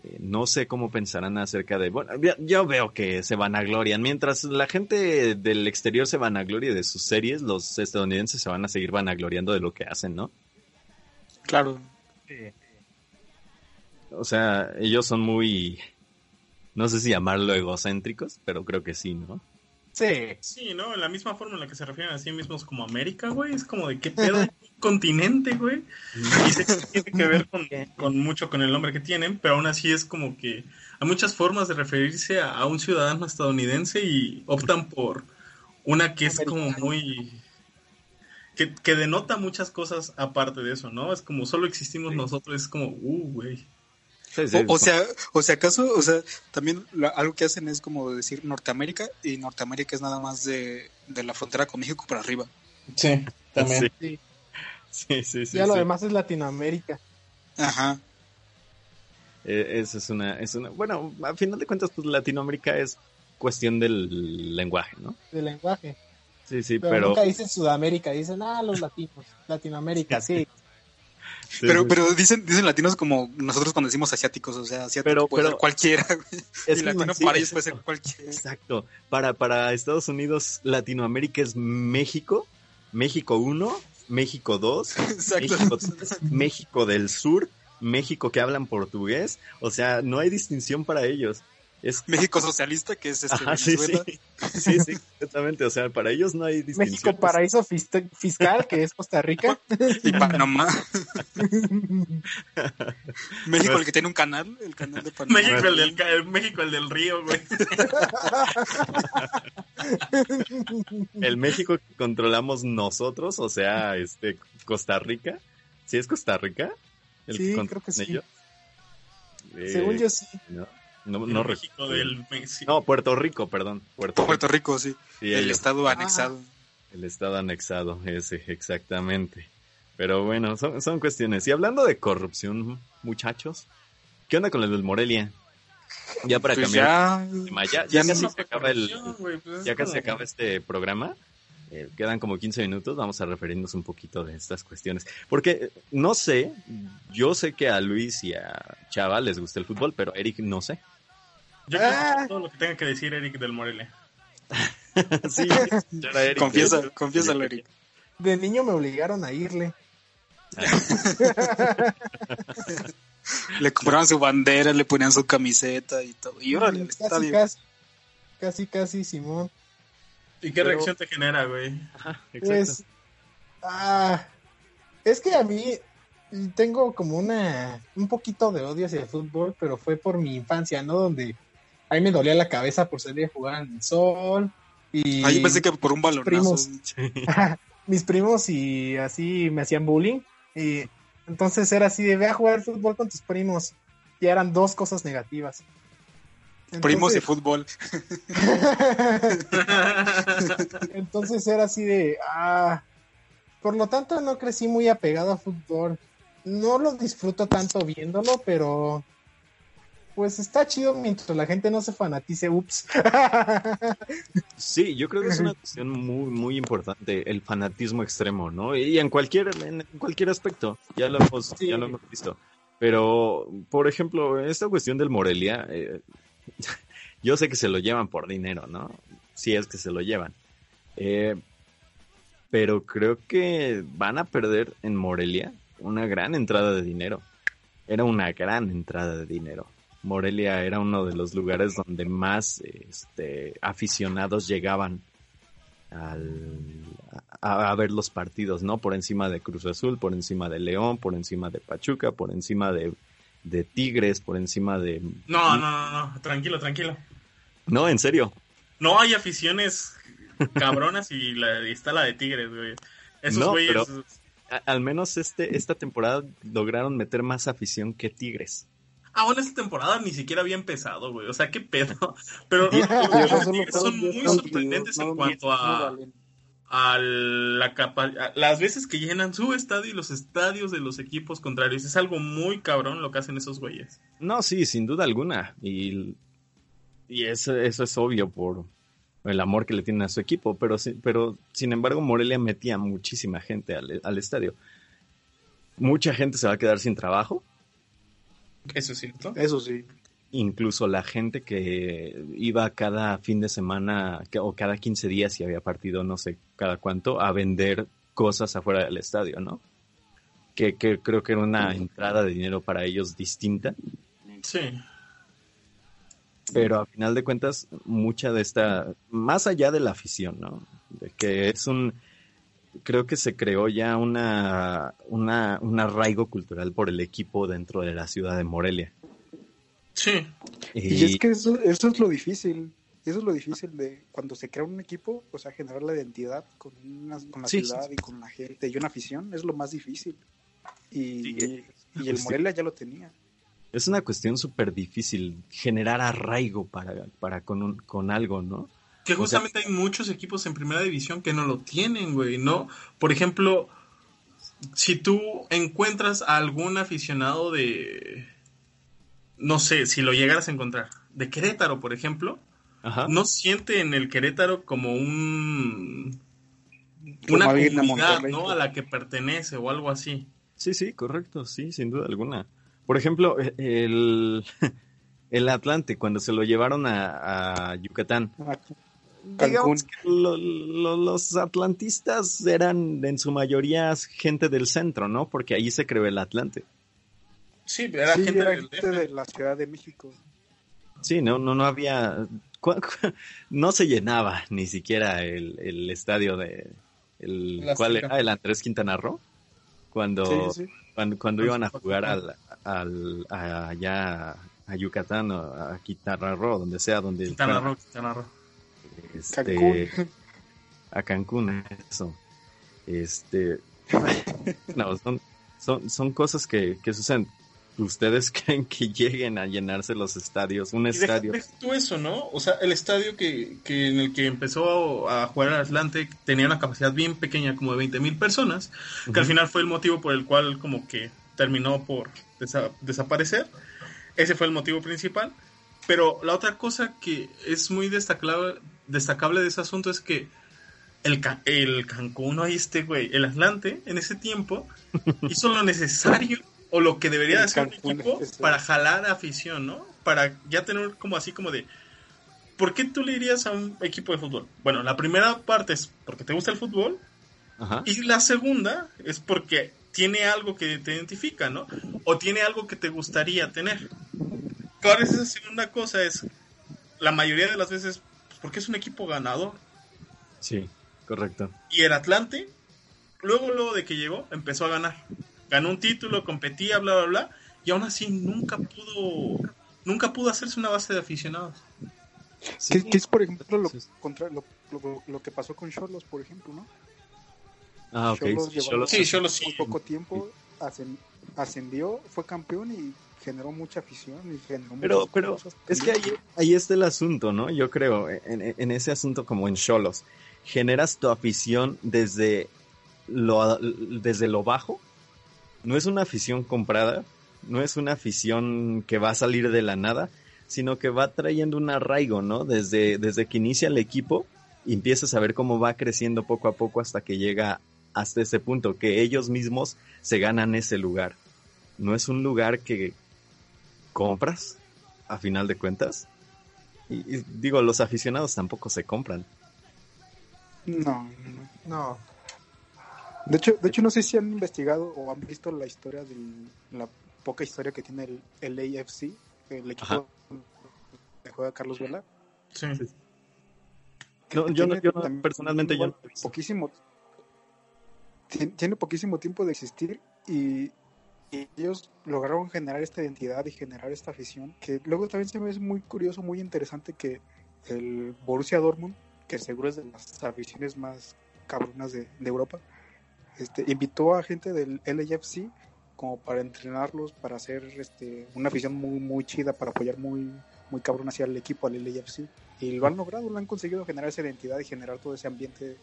Eh, no sé cómo pensarán acerca de... Bueno, yo veo que se vanaglorian. Mientras la gente del exterior se vanagloria de sus series, los estadounidenses se van a seguir vanagloriando de lo que hacen, ¿no? Claro. O sea, ellos son muy... No sé si llamarlo egocéntricos, pero creo que sí, ¿no? Sí. Sí, ¿no? En la misma forma en la que se refieren a sí mismos como América, güey. Es como de qué pedo continente, güey. Y sé que tiene que ver con, con, mucho con el nombre que tienen, pero aún así es como que hay muchas formas de referirse a, a un ciudadano estadounidense y optan por una que es como muy... Que, que, denota muchas cosas aparte de eso, ¿no? Es como solo existimos sí. nosotros, es como, uh, güey. Sí, sí, O, o sea, o sea, acaso, o sea, también la- algo que hacen es como decir Norteamérica y Norteamérica es nada más de, de la frontera con México para arriba. Sí, también. Sí, Sí. sí, sí. sí, ya lo sí. demás es Latinoamérica. Ajá. Eh, Esa es una, es una, bueno, a final de cuentas, pues Latinoamérica es cuestión del lenguaje, ¿no? del lenguaje. Sí, sí, Pero, pero... nunca dicen Sudamérica, dicen, ah, los latinos, Latinoamérica, sí. Sí, Pero, sí. pero dicen, dicen latinos como nosotros cuando decimos asiáticos, o sea, asiático Pero- puede pero- ser cualquiera. Es y latino sí, para ellos puede ser cualquiera. Exacto. Para, para Estados Unidos, Latinoamérica es México, México 1, México 2, <laughs> Exacto. México 3, México del Sur, México que hablan portugués. O sea, no hay distinción para ellos. Es <laughs> México socialista, que es este Ajá, sí, Venezuela. sí. Sí, sí, exactamente. O sea, para ellos no hay distinción. México, paraíso fis- fiscal, que es Costa Rica. Y Panamá. <laughs> México, el que tiene un canal, el canal de Panamá. México el del, México el del río, güey. <laughs> El México que controlamos nosotros, o sea, este Costa Rica. ¿Sí es Costa Rica? El Sí, creo que sí. ellos? Eh, Según yo sí. No, no, El no México recuerdo. del México. No, Puerto Rico, perdón. Puerto, Puerto Rico, sí. Rico. Sí, el ellos. estado Ah. anexado. El estado anexado, ese, exactamente. Pero bueno, son, son cuestiones. Y hablando de corrupción, muchachos, ¿qué onda con el del Morelia? Ya para Pues cambiar ya, ya, ya ya no casi se acaba el, pues es ya casi como- acaba este programa. Eh, quedan como 15 minutos, vamos a referirnos un poquito de estas cuestiones. Porque no sé, yo sé que a Luis y a Chava les gusta el fútbol, pero Eric no sé. Yo Ah. todo lo que tenga que decir Eric del Morelia. <laughs> sí, Eric. confiesa, confiésalo, Eric. De niño me obligaron a irle. <laughs> Le compraban su bandera, le ponían su camiseta y todo. Y órale, al casi, estadio. casi, casi, casi, Simón. ¿Y qué Pero- reacción te genera, güey? Ajá, exacto. Pues, ah, es que a mí tengo como una, un poquito de odio hacia el fútbol, pero fue por mi infancia, ¿no? Donde ahí me dolía la cabeza por salir a jugar en el sol. Y Ah, yo pensé que por un balonazo. primos. <laughs> mis primos y así me hacían bullying. Y entonces era así de ve a jugar fútbol con tus primos. Y eran dos cosas negativas. Primos y fútbol. <laughs> <laughs> Entonces era así de, ah, por lo tanto no crecí muy apegado a fútbol. No lo disfruto tanto viéndolo, pero pues está chido mientras la gente no se fanatice, ups. Sí, yo creo que es una <laughs> cuestión muy, muy importante, el fanatismo extremo, ¿no? Y en cualquier, en cualquier aspecto, ya lo hemos, Sí. ya lo hemos visto. Pero, por ejemplo, esta cuestión del Morelia, eh, <laughs> yo sé que se lo llevan por dinero, ¿no? Si es que se lo llevan. Eh, pero creo que van a perder en Morelia una gran entrada de dinero. Era una gran entrada de dinero. Morelia era uno de los lugares donde más este, aficionados llegaban al, a, a ver los partidos, ¿no? Por encima de Cruz Azul, por encima de León, por encima de Pachuca, por encima de, de Tigres, por encima de... No, no, no, no, tranquilo, tranquilo. No, en serio. No hay aficiones cabronas y, la, y está la de Tigres, güey. Esos No, güeyes. pero- A- al menos este, esta temporada lograron meter más afición que Tigres. Bueno, esta temporada ni siquiera había empezado, güey. O sea, qué pedo. <laughs> Pero los son muy sorprendentes en cuanto a, la capa a las veces que llenan su estadio y los estadios de los equipos contrarios. Es algo muy cabrón lo que hacen esos güeyes. No, sí, sin duda alguna. Y, y eso, eso es obvio por el amor que le tienen a su equipo. Pero, pero sin embargo, Morelia metía muchísima gente al, al estadio. Mucha gente se va a quedar sin trabajo. Eso es cierto. Eso sí. Incluso la gente que iba cada fin de semana que- o cada 15 días, si había partido, no sé cada cuánto, a vender cosas afuera del estadio, ¿no? Que, que creo que era una entrada de dinero para ellos distinta. Sí. pero a final de cuentas, mucha de esta, más allá de la afición, ¿no? De que es un, creo que se creó ya una, una, un arraigo cultural por el equipo dentro de la ciudad de Morelia. Sí. Y, es que eso, eso es lo difícil. Eso es lo difícil de cuando se crea un equipo, o sea, generar la identidad con, una- con la Sí, ciudad sí, y con la gente y una afición es lo más difícil. Y, Sí, y el sí. Morelia ya lo tenía. es una cuestión súper difícil generar arraigo para, para con, un, con algo, ¿no? Que justamente hay muchos equipos en primera división que no lo tienen, güey, ¿no? Por ejemplo, si tú encuentras a algún aficionado de, no sé, si lo llegaras a encontrar, de Querétaro, por ejemplo, no siente en el Querétaro como un una comunidad, ¿no? A la que pertenece o algo así. Sí, sí, correcto, sí, sin duda alguna. Por ejemplo, e, el, <laughs> el Atlante, cuando se lo llevaron a, Yucatán, digamos que los atlantistas eran en su mayoría gente del centro, ¿no? Porque ahí se creó el Atlante. Sí, era gente, de la Ciudad de México. Sí, no, no, no había, no se llenaba ni siquiera el, el estadio de, el, ¿cuál era? El Andrés Quintana Roo, cuando, cuando, cuando iban a jugar al, al, allá a Yucatán o a Quintana Roo, donde sea, donde... Quintana Roo, Quintana Roo. Este, A Cancún, eso. Este, <laughs> no, son, son, son cosas que, que suceden. ¿Ustedes <laughs> creen que lleguen a llenarse los estadios? Un estadio. tú eso, ¿no? O sea, el estadio que, que en el que empezó a jugar el Atlante tenía una capacidad bien pequeña, como de 20 mil personas, que al final fue el motivo por el cual, como que terminó por desaparecer. Ese fue el motivo principal. Pero la otra cosa que es muy destacable, destacable de ese asunto es que el, el Cancún, no este güey, el Atlante, en ese tiempo, <laughs> hizo lo necesario o lo que debería de hacer un equipo para jalar afición, ¿no? Para ya tener como así como de, ¿por qué tú le irías a un equipo de fútbol? Bueno, la primera parte es porque te gusta el fútbol y la segunda es porque tiene algo que te identifica, ¿no? O tiene algo que te gustaría tener. Claro, esa segunda cosa es, la mayoría de las veces, porque es un equipo ganador. Sí, correcto. Y el Atlante, luego, luego de que llegó, empezó a ganar ganó un título, competía, bla, bla, bla, y aún así nunca pudo, nunca pudo hacerse una base de aficionados. ¿Qué, es, por ejemplo, lo, contra, lo, lo, que pasó con Cholos, por ejemplo, no? Ah, ok. Cholos, sí, Cholos sí. Muy poco tiempo ascendió, fue campeón y generó mucha afición y generó pero pero es que ahí, ahí está el asunto no yo creo en, en ese asunto como en Cholos generas tu afición desde lo desde lo bajo no es una afición comprada, no es una afición que va a salir de la nada, sino que va trayendo un arraigo, ¿no? Desde, desde que inicia el equipo, empiezas a ver cómo va creciendo poco a poco hasta que llega hasta ese punto, que ellos mismos se ganan ese lugar. No es un lugar que compras, a final de cuentas. Y, y digo, los aficionados tampoco se compran. No, no. no. De hecho, de hecho, no sé si han investigado o han visto la historia de la poca historia que tiene el, el AFC, el equipo de juega Carlos Vela. Sí. No, yo, no, yo personalmente yo poquísimo tiene poquísimo tiempo de existir y, y, ellos lograron generar esta identidad y generar esta afición que luego también se me es muy curioso, muy interesante que el Borussia Dortmund, que seguro es de las aficiones más cabronas de, Europa, este, invitó a gente del LAFC como para entrenarlos, para hacer este, una afición muy, muy chida, para apoyar muy, muy cabrón hacia el equipo, al LAFC. Y lo han logrado, lo han conseguido generar esa identidad y generar todo ese ambiente.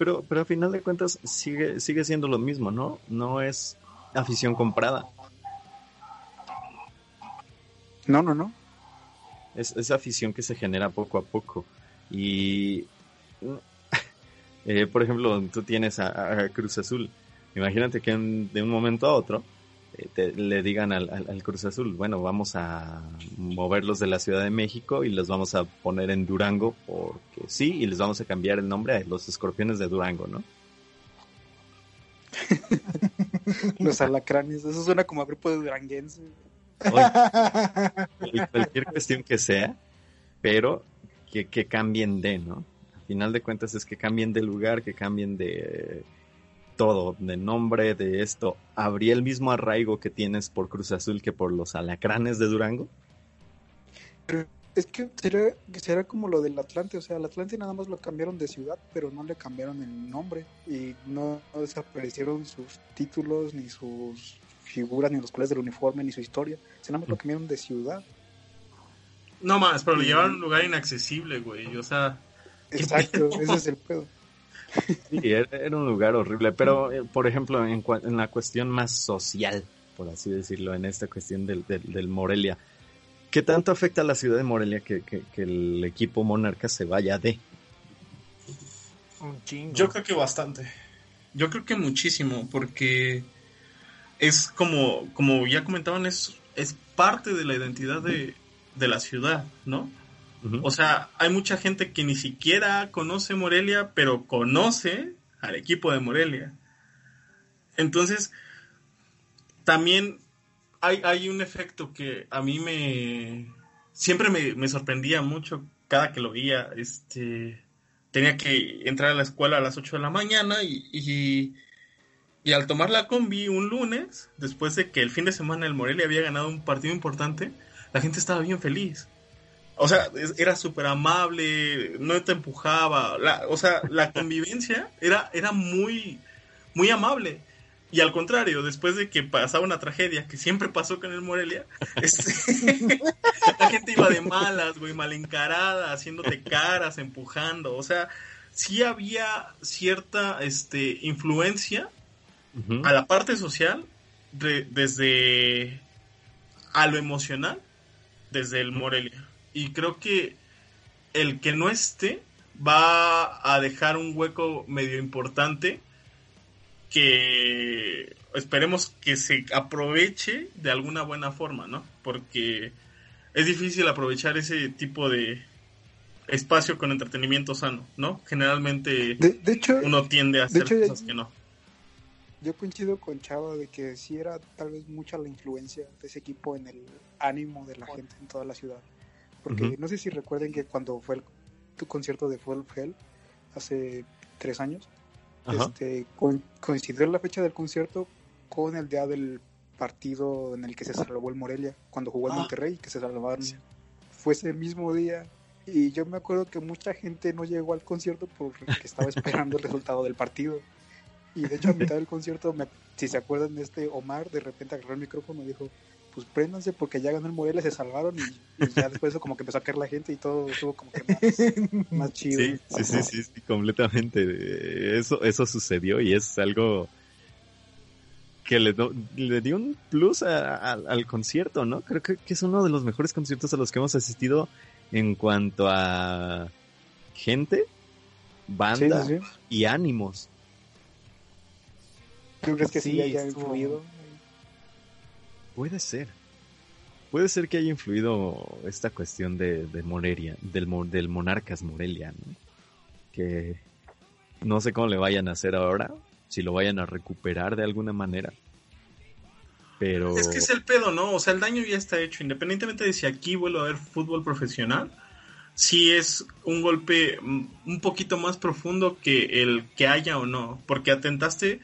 Pero, pero a final de cuentas sigue, sigue siendo lo mismo, ¿no? No es afición comprada. No, no, no. Es esa afición que se genera poco a poco. Y <laughs> eh, por ejemplo, tú tienes a, Cruz Azul. Imagínate que de un momento a otro eh, le digan al, Cruz Azul, bueno, vamos a moverlos de la Ciudad de México y los vamos a poner en Durango porque sí, y les vamos a cambiar el nombre a los escorpiones de Durango, ¿no? <laughs> los alacranes, eso suena como a grupo de duranguense. <laughs> cualquier cuestión que sea, pero que, que cambien de, ¿no? final de cuentas es que cambien de lugar, que cambien de todo, de nombre, de esto. ¿Habría el mismo arraigo que tienes por Cruz Azul que por los alacranes de Durango? es que será, como lo del Atlante, o sea, el Atlante nada más lo cambiaron de ciudad, pero no le cambiaron el nombre y no, desaparecieron sus títulos ni sus figuras, ni los colores del uniforme, ni su historia. Se nada más lo cambiaron de ciudad. No más, pero lo llevaron a un lugar inaccesible, güey. O sea. Exacto, ese es el pedo. <laughs> Sí, era, un lugar horrible, pero eh, por ejemplo, en, en, la cuestión más social, por así decirlo, en esta cuestión del, del, Morelia, ¿qué tanto afecta a la ciudad de Morelia que, que, el equipo Monarca se vaya de? Yo creo que bastante. Yo creo que muchísimo, porque es como, como ya comentaban, es, es parte de la identidad de, de la ciudad, ¿no? O sea, hay mucha gente que ni siquiera conoce Morelia, pero conoce al equipo de Morelia. Entonces, también hay, hay un efecto que a mí me... Siempre me, sorprendía mucho cada que lo veía. Este, tenía que entrar a la escuela a las 8 de la mañana y, y, y al tomar la combi un lunes, después de que el fin de semana el Morelia había ganado un partido importante, la gente estaba bien feliz. O sea, era súper amable, no te empujaba. o sea, la <laughs> convivencia era, era muy, muy amable. Y al contrario, después de que pasaba una tragedia, que siempre pasó con el Morelia, <laughs> este, la gente iba de malas, güey, mal encarada, haciéndote caras, empujando. O sea, sí había cierta este, influencia a la parte social desde a lo emocional, desde el Morelia y creo que el que no esté va a dejar un hueco medio importante que esperemos que se aproveche de alguna buena forma, ¿no? Porque es difícil aprovechar ese tipo de espacio con entretenimiento sano, ¿no? Generalmente de, hecho, uno tiende a hacer cosas que no. Yo coincido con Chava de que sí era tal vez mucha la influencia de ese equipo en el ánimo de la gente en toda la ciudad. Porque no sé si recuerden que cuando fue el, tu concierto de Full Hell hace tres años, este, coincidió la fecha del concierto con el día del partido en el que se salvó el Morelia, cuando jugó el ah. Monterrey, que se salvaron. Fue ese mismo día. Y yo me acuerdo que mucha gente no llegó al concierto porque estaba esperando el resultado del partido. Y de hecho, a mitad del concierto, si se acuerdan de este Omar, de repente agarró el micrófono y dijo: pues préndanse porque ya ganó el Morelia, se salvaron y, ya después eso como que empezó a caer la gente y todo estuvo como que más, <laughs> chido. Sí, sí, sí, sí, completamente. Eso, eso sucedió y es algo que le, le dio un plus al concierto, ¿no? Creo que, es uno de los mejores conciertos a los que hemos asistido en cuanto a gente, banda y ánimos. ¿Tú crees que sí, haya influido? Puede ser. Puede ser que haya influido esta cuestión de, Morelia, del, del Monarcas Morelia, ¿no? Que no sé cómo le vayan a hacer ahora, si lo vayan a recuperar de alguna manera. Pero... Es que es el pedo, ¿no? O sea, el daño ya está hecho, independientemente de si aquí vuelve a haber fútbol profesional, sí es un golpe un poquito más profundo que el que haya o no, porque atentaste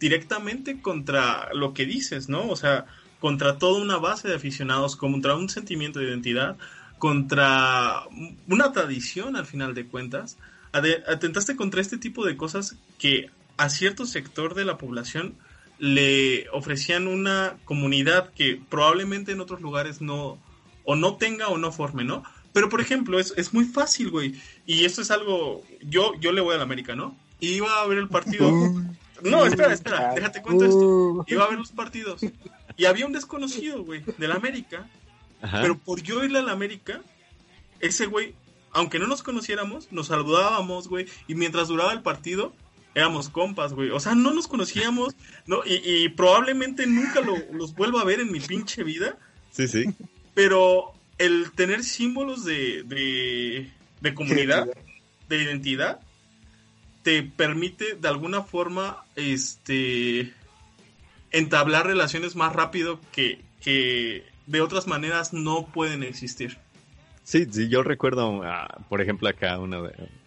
directamente contra lo que dices, ¿no? O sea, contra toda una base de aficionados, contra un sentimiento de identidad, contra una tradición al final de cuentas. Atentaste contra este tipo de cosas que a cierto sector de la población le ofrecían una comunidad que probablemente en otros lugares no, o no tenga o no forme, ¿no? Pero por ejemplo, es, es muy fácil, güey. Y esto es algo, yo, yo le voy al América, ¿no? Y iba a ver el partido. No, espera, espera, déjate cuento esto. Iba a ver los partidos. Y había un desconocido, güey, del América. Pero por yo irle al América, ese güey, aunque no nos conociéramos, nos saludábamos, güey. Y mientras duraba el partido, éramos compas, güey. O sea, no nos conocíamos, <laughs> ¿no? Y, probablemente nunca los vuelva a ver en mi pinche vida. Sí, sí. Pero el tener símbolos de, de, de comunidad, de identidad, te permite de alguna forma, este entablar relaciones más rápido que, que de otras maneras no pueden existir. Sí, sí, yo recuerdo, ah, por ejemplo, acá una,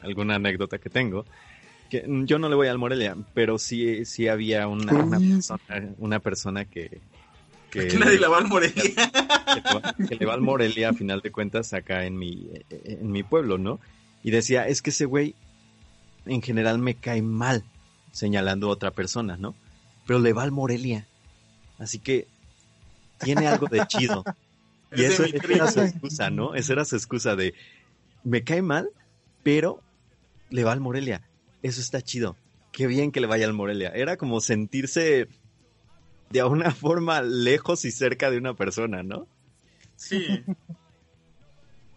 alguna anécdota que tengo, que yo no le voy al Morelia, pero sí, sí había una, una persona, que... que <laughs> nadie le va al Morelia. Que, le va al Morelia, a final de cuentas, acá en mi, en mi pueblo, ¿no? Y decía, es que ese güey en general me cae mal, señalando a otra persona, ¿no? Pero le va al Morelia. Así que tiene algo de chido. <laughs> Y Es eso esa era su excusa, ¿no? Esa era su excusa de, me cae mal, pero le va al Morelia. Eso está chido. Qué bien que le vaya al Morelia. Era como sentirse de alguna <laughs> forma lejos y cerca de una persona, ¿no? Sí,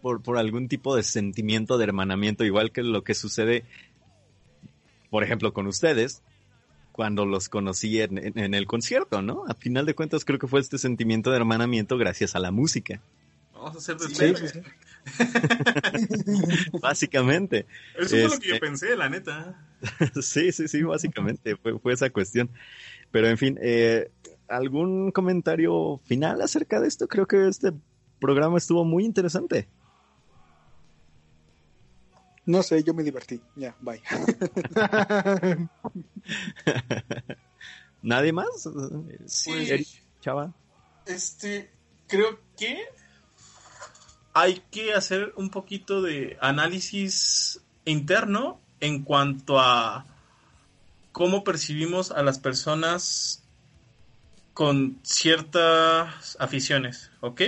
Por, por algún tipo de sentimiento de hermanamiento, igual que lo que sucede, por ejemplo, con ustedes, cuando los conocí en, en- en el concierto, ¿no? A final de cuentas creo que fue este sentimiento de hermanamiento gracias a la música, vamos a hacer de Sí, todo. sí, sí. <laughs> básicamente. Eso fue lo que yo Este- pensé, la neta. <laughs> Sí, sí, sí, básicamente fue, fue esa cuestión. Pero en fin, eh, ¿algún comentario final acerca de esto? Creo que este programa estuvo muy interesante. No sé, yo me divertí. Ya, bye. <laughs> <laughs> ¿Nadie más? Sí. Chava. Este, creo que hay que hacer un poquito de análisis interno en cuanto a cómo percibimos a las personas con ciertas aficiones, ¿ok?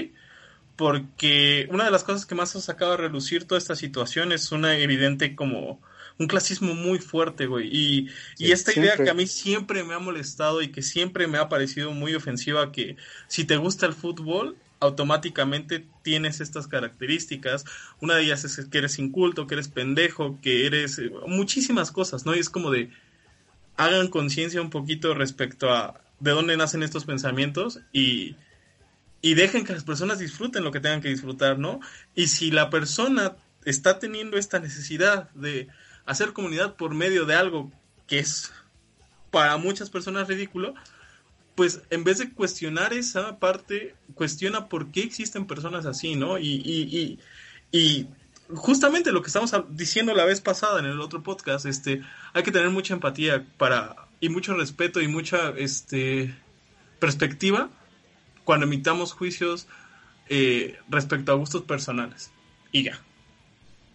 Porque una de las cosas que más ha sacado a relucir toda esta situación es una evidente como un clasismo muy fuerte, güey. Y, y esta idea siempre. que a mí siempre me ha molestado y que siempre me ha parecido muy ofensiva, que si te gusta el fútbol, automáticamente tienes estas características. Una de ellas es que eres inculto, que eres pendejo, que eres eh, muchísimas cosas, ¿no? Y es como de hagan conciencia un poquito respecto a de dónde nacen estos pensamientos y, y dejen que las personas disfruten lo que tengan que disfrutar, ¿no? Y si la persona está teniendo esta necesidad de hacer comunidad por medio de algo que es para muchas personas ridículo, pues en vez de cuestionar esa parte, cuestiona por qué existen personas así, ¿no? Y, y, y, justamente lo que estamos diciendo la vez pasada en el otro podcast, este, hay que tener mucha empatía para, y mucho respeto y mucha este, perspectiva cuando emitamos juicios eh, respecto a gustos personales. Y ya.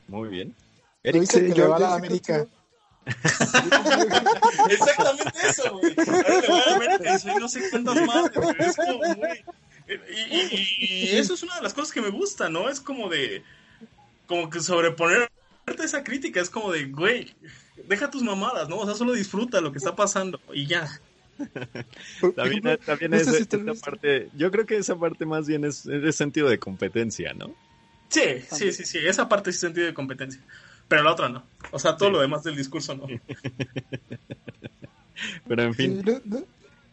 Muy bien. ¿No Eric, dice que yo- le va a la América? <laughs> Exactamente eso, güey. No sé cuántas güey. Es como muy... Y, y- y- y eso es una de las cosas que me gusta, ¿no? Es como de... Como que sobreponerte esa crítica. Es como de, güey, deja tus mamadas, ¿no? O sea, solo disfruta lo que está pasando y ya. Por También, ustedes- esa parte, yo creo que esa parte más bien es, es sentido de competencia, ¿no? Sí, sí, sí, sí. Esa parte sí sentido de competencia. Pero la otra no. O sea, todo Sí. lo demás del discurso no. <laughs> Pero en Sí, fin, no, no-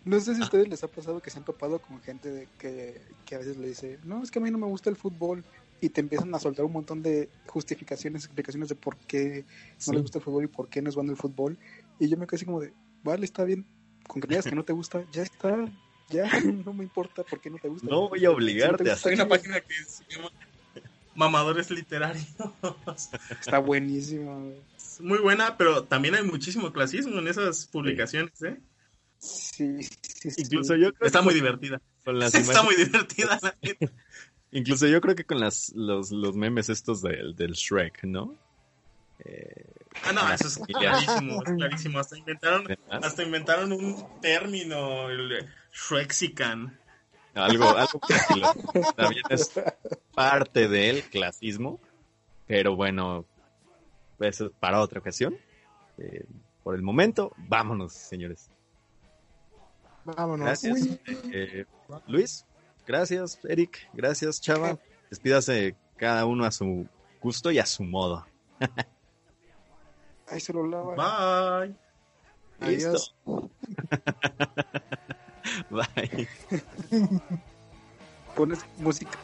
no sé si a ustedes les ha pasado que se han topado con gente de que, que a veces le dice, no, es que a mí no me gusta el fútbol y te empiezan a soltar un montón de justificaciones, explicaciones de por qué no Sí. les gusta el fútbol y por qué no es bueno el fútbol. Y yo me quedé así como de, vale, está bien, con que digas que no te gusta, ya está, ya, <laughs> no me importa por qué no te gusta. No voy a obligarte Si no te a Hay una página que se llama Mamadores Literarios. <laughs> Está buenísimo. Es muy buena, pero también hay muchísimo clasismo en esas publicaciones, ¿eh? Sí, sí, sí. incluso yo creo Está que muy divertida. con las <laughs> Está imágenes- muy divertida. la <laughs> incluso yo creo que con las, los, los memes estos del, del Shrek, ¿no? Eh, Ah, no, eso es clarísimo, es clarísimo. Hasta inventaron, hasta inventaron un término, el Shrexican. Algo, algo estilo. También es parte del clasismo, pero bueno, eso es para otra ocasión. Eh, por el momento, vámonos, señores. Vámonos. Gracias. Eh, Luis, gracias, Eric, gracias, Chava. Despídase cada uno a su gusto y a su modo. Ahí se lo lava. Bye. Listo. <laughs> Bye. <laughs> Pones música.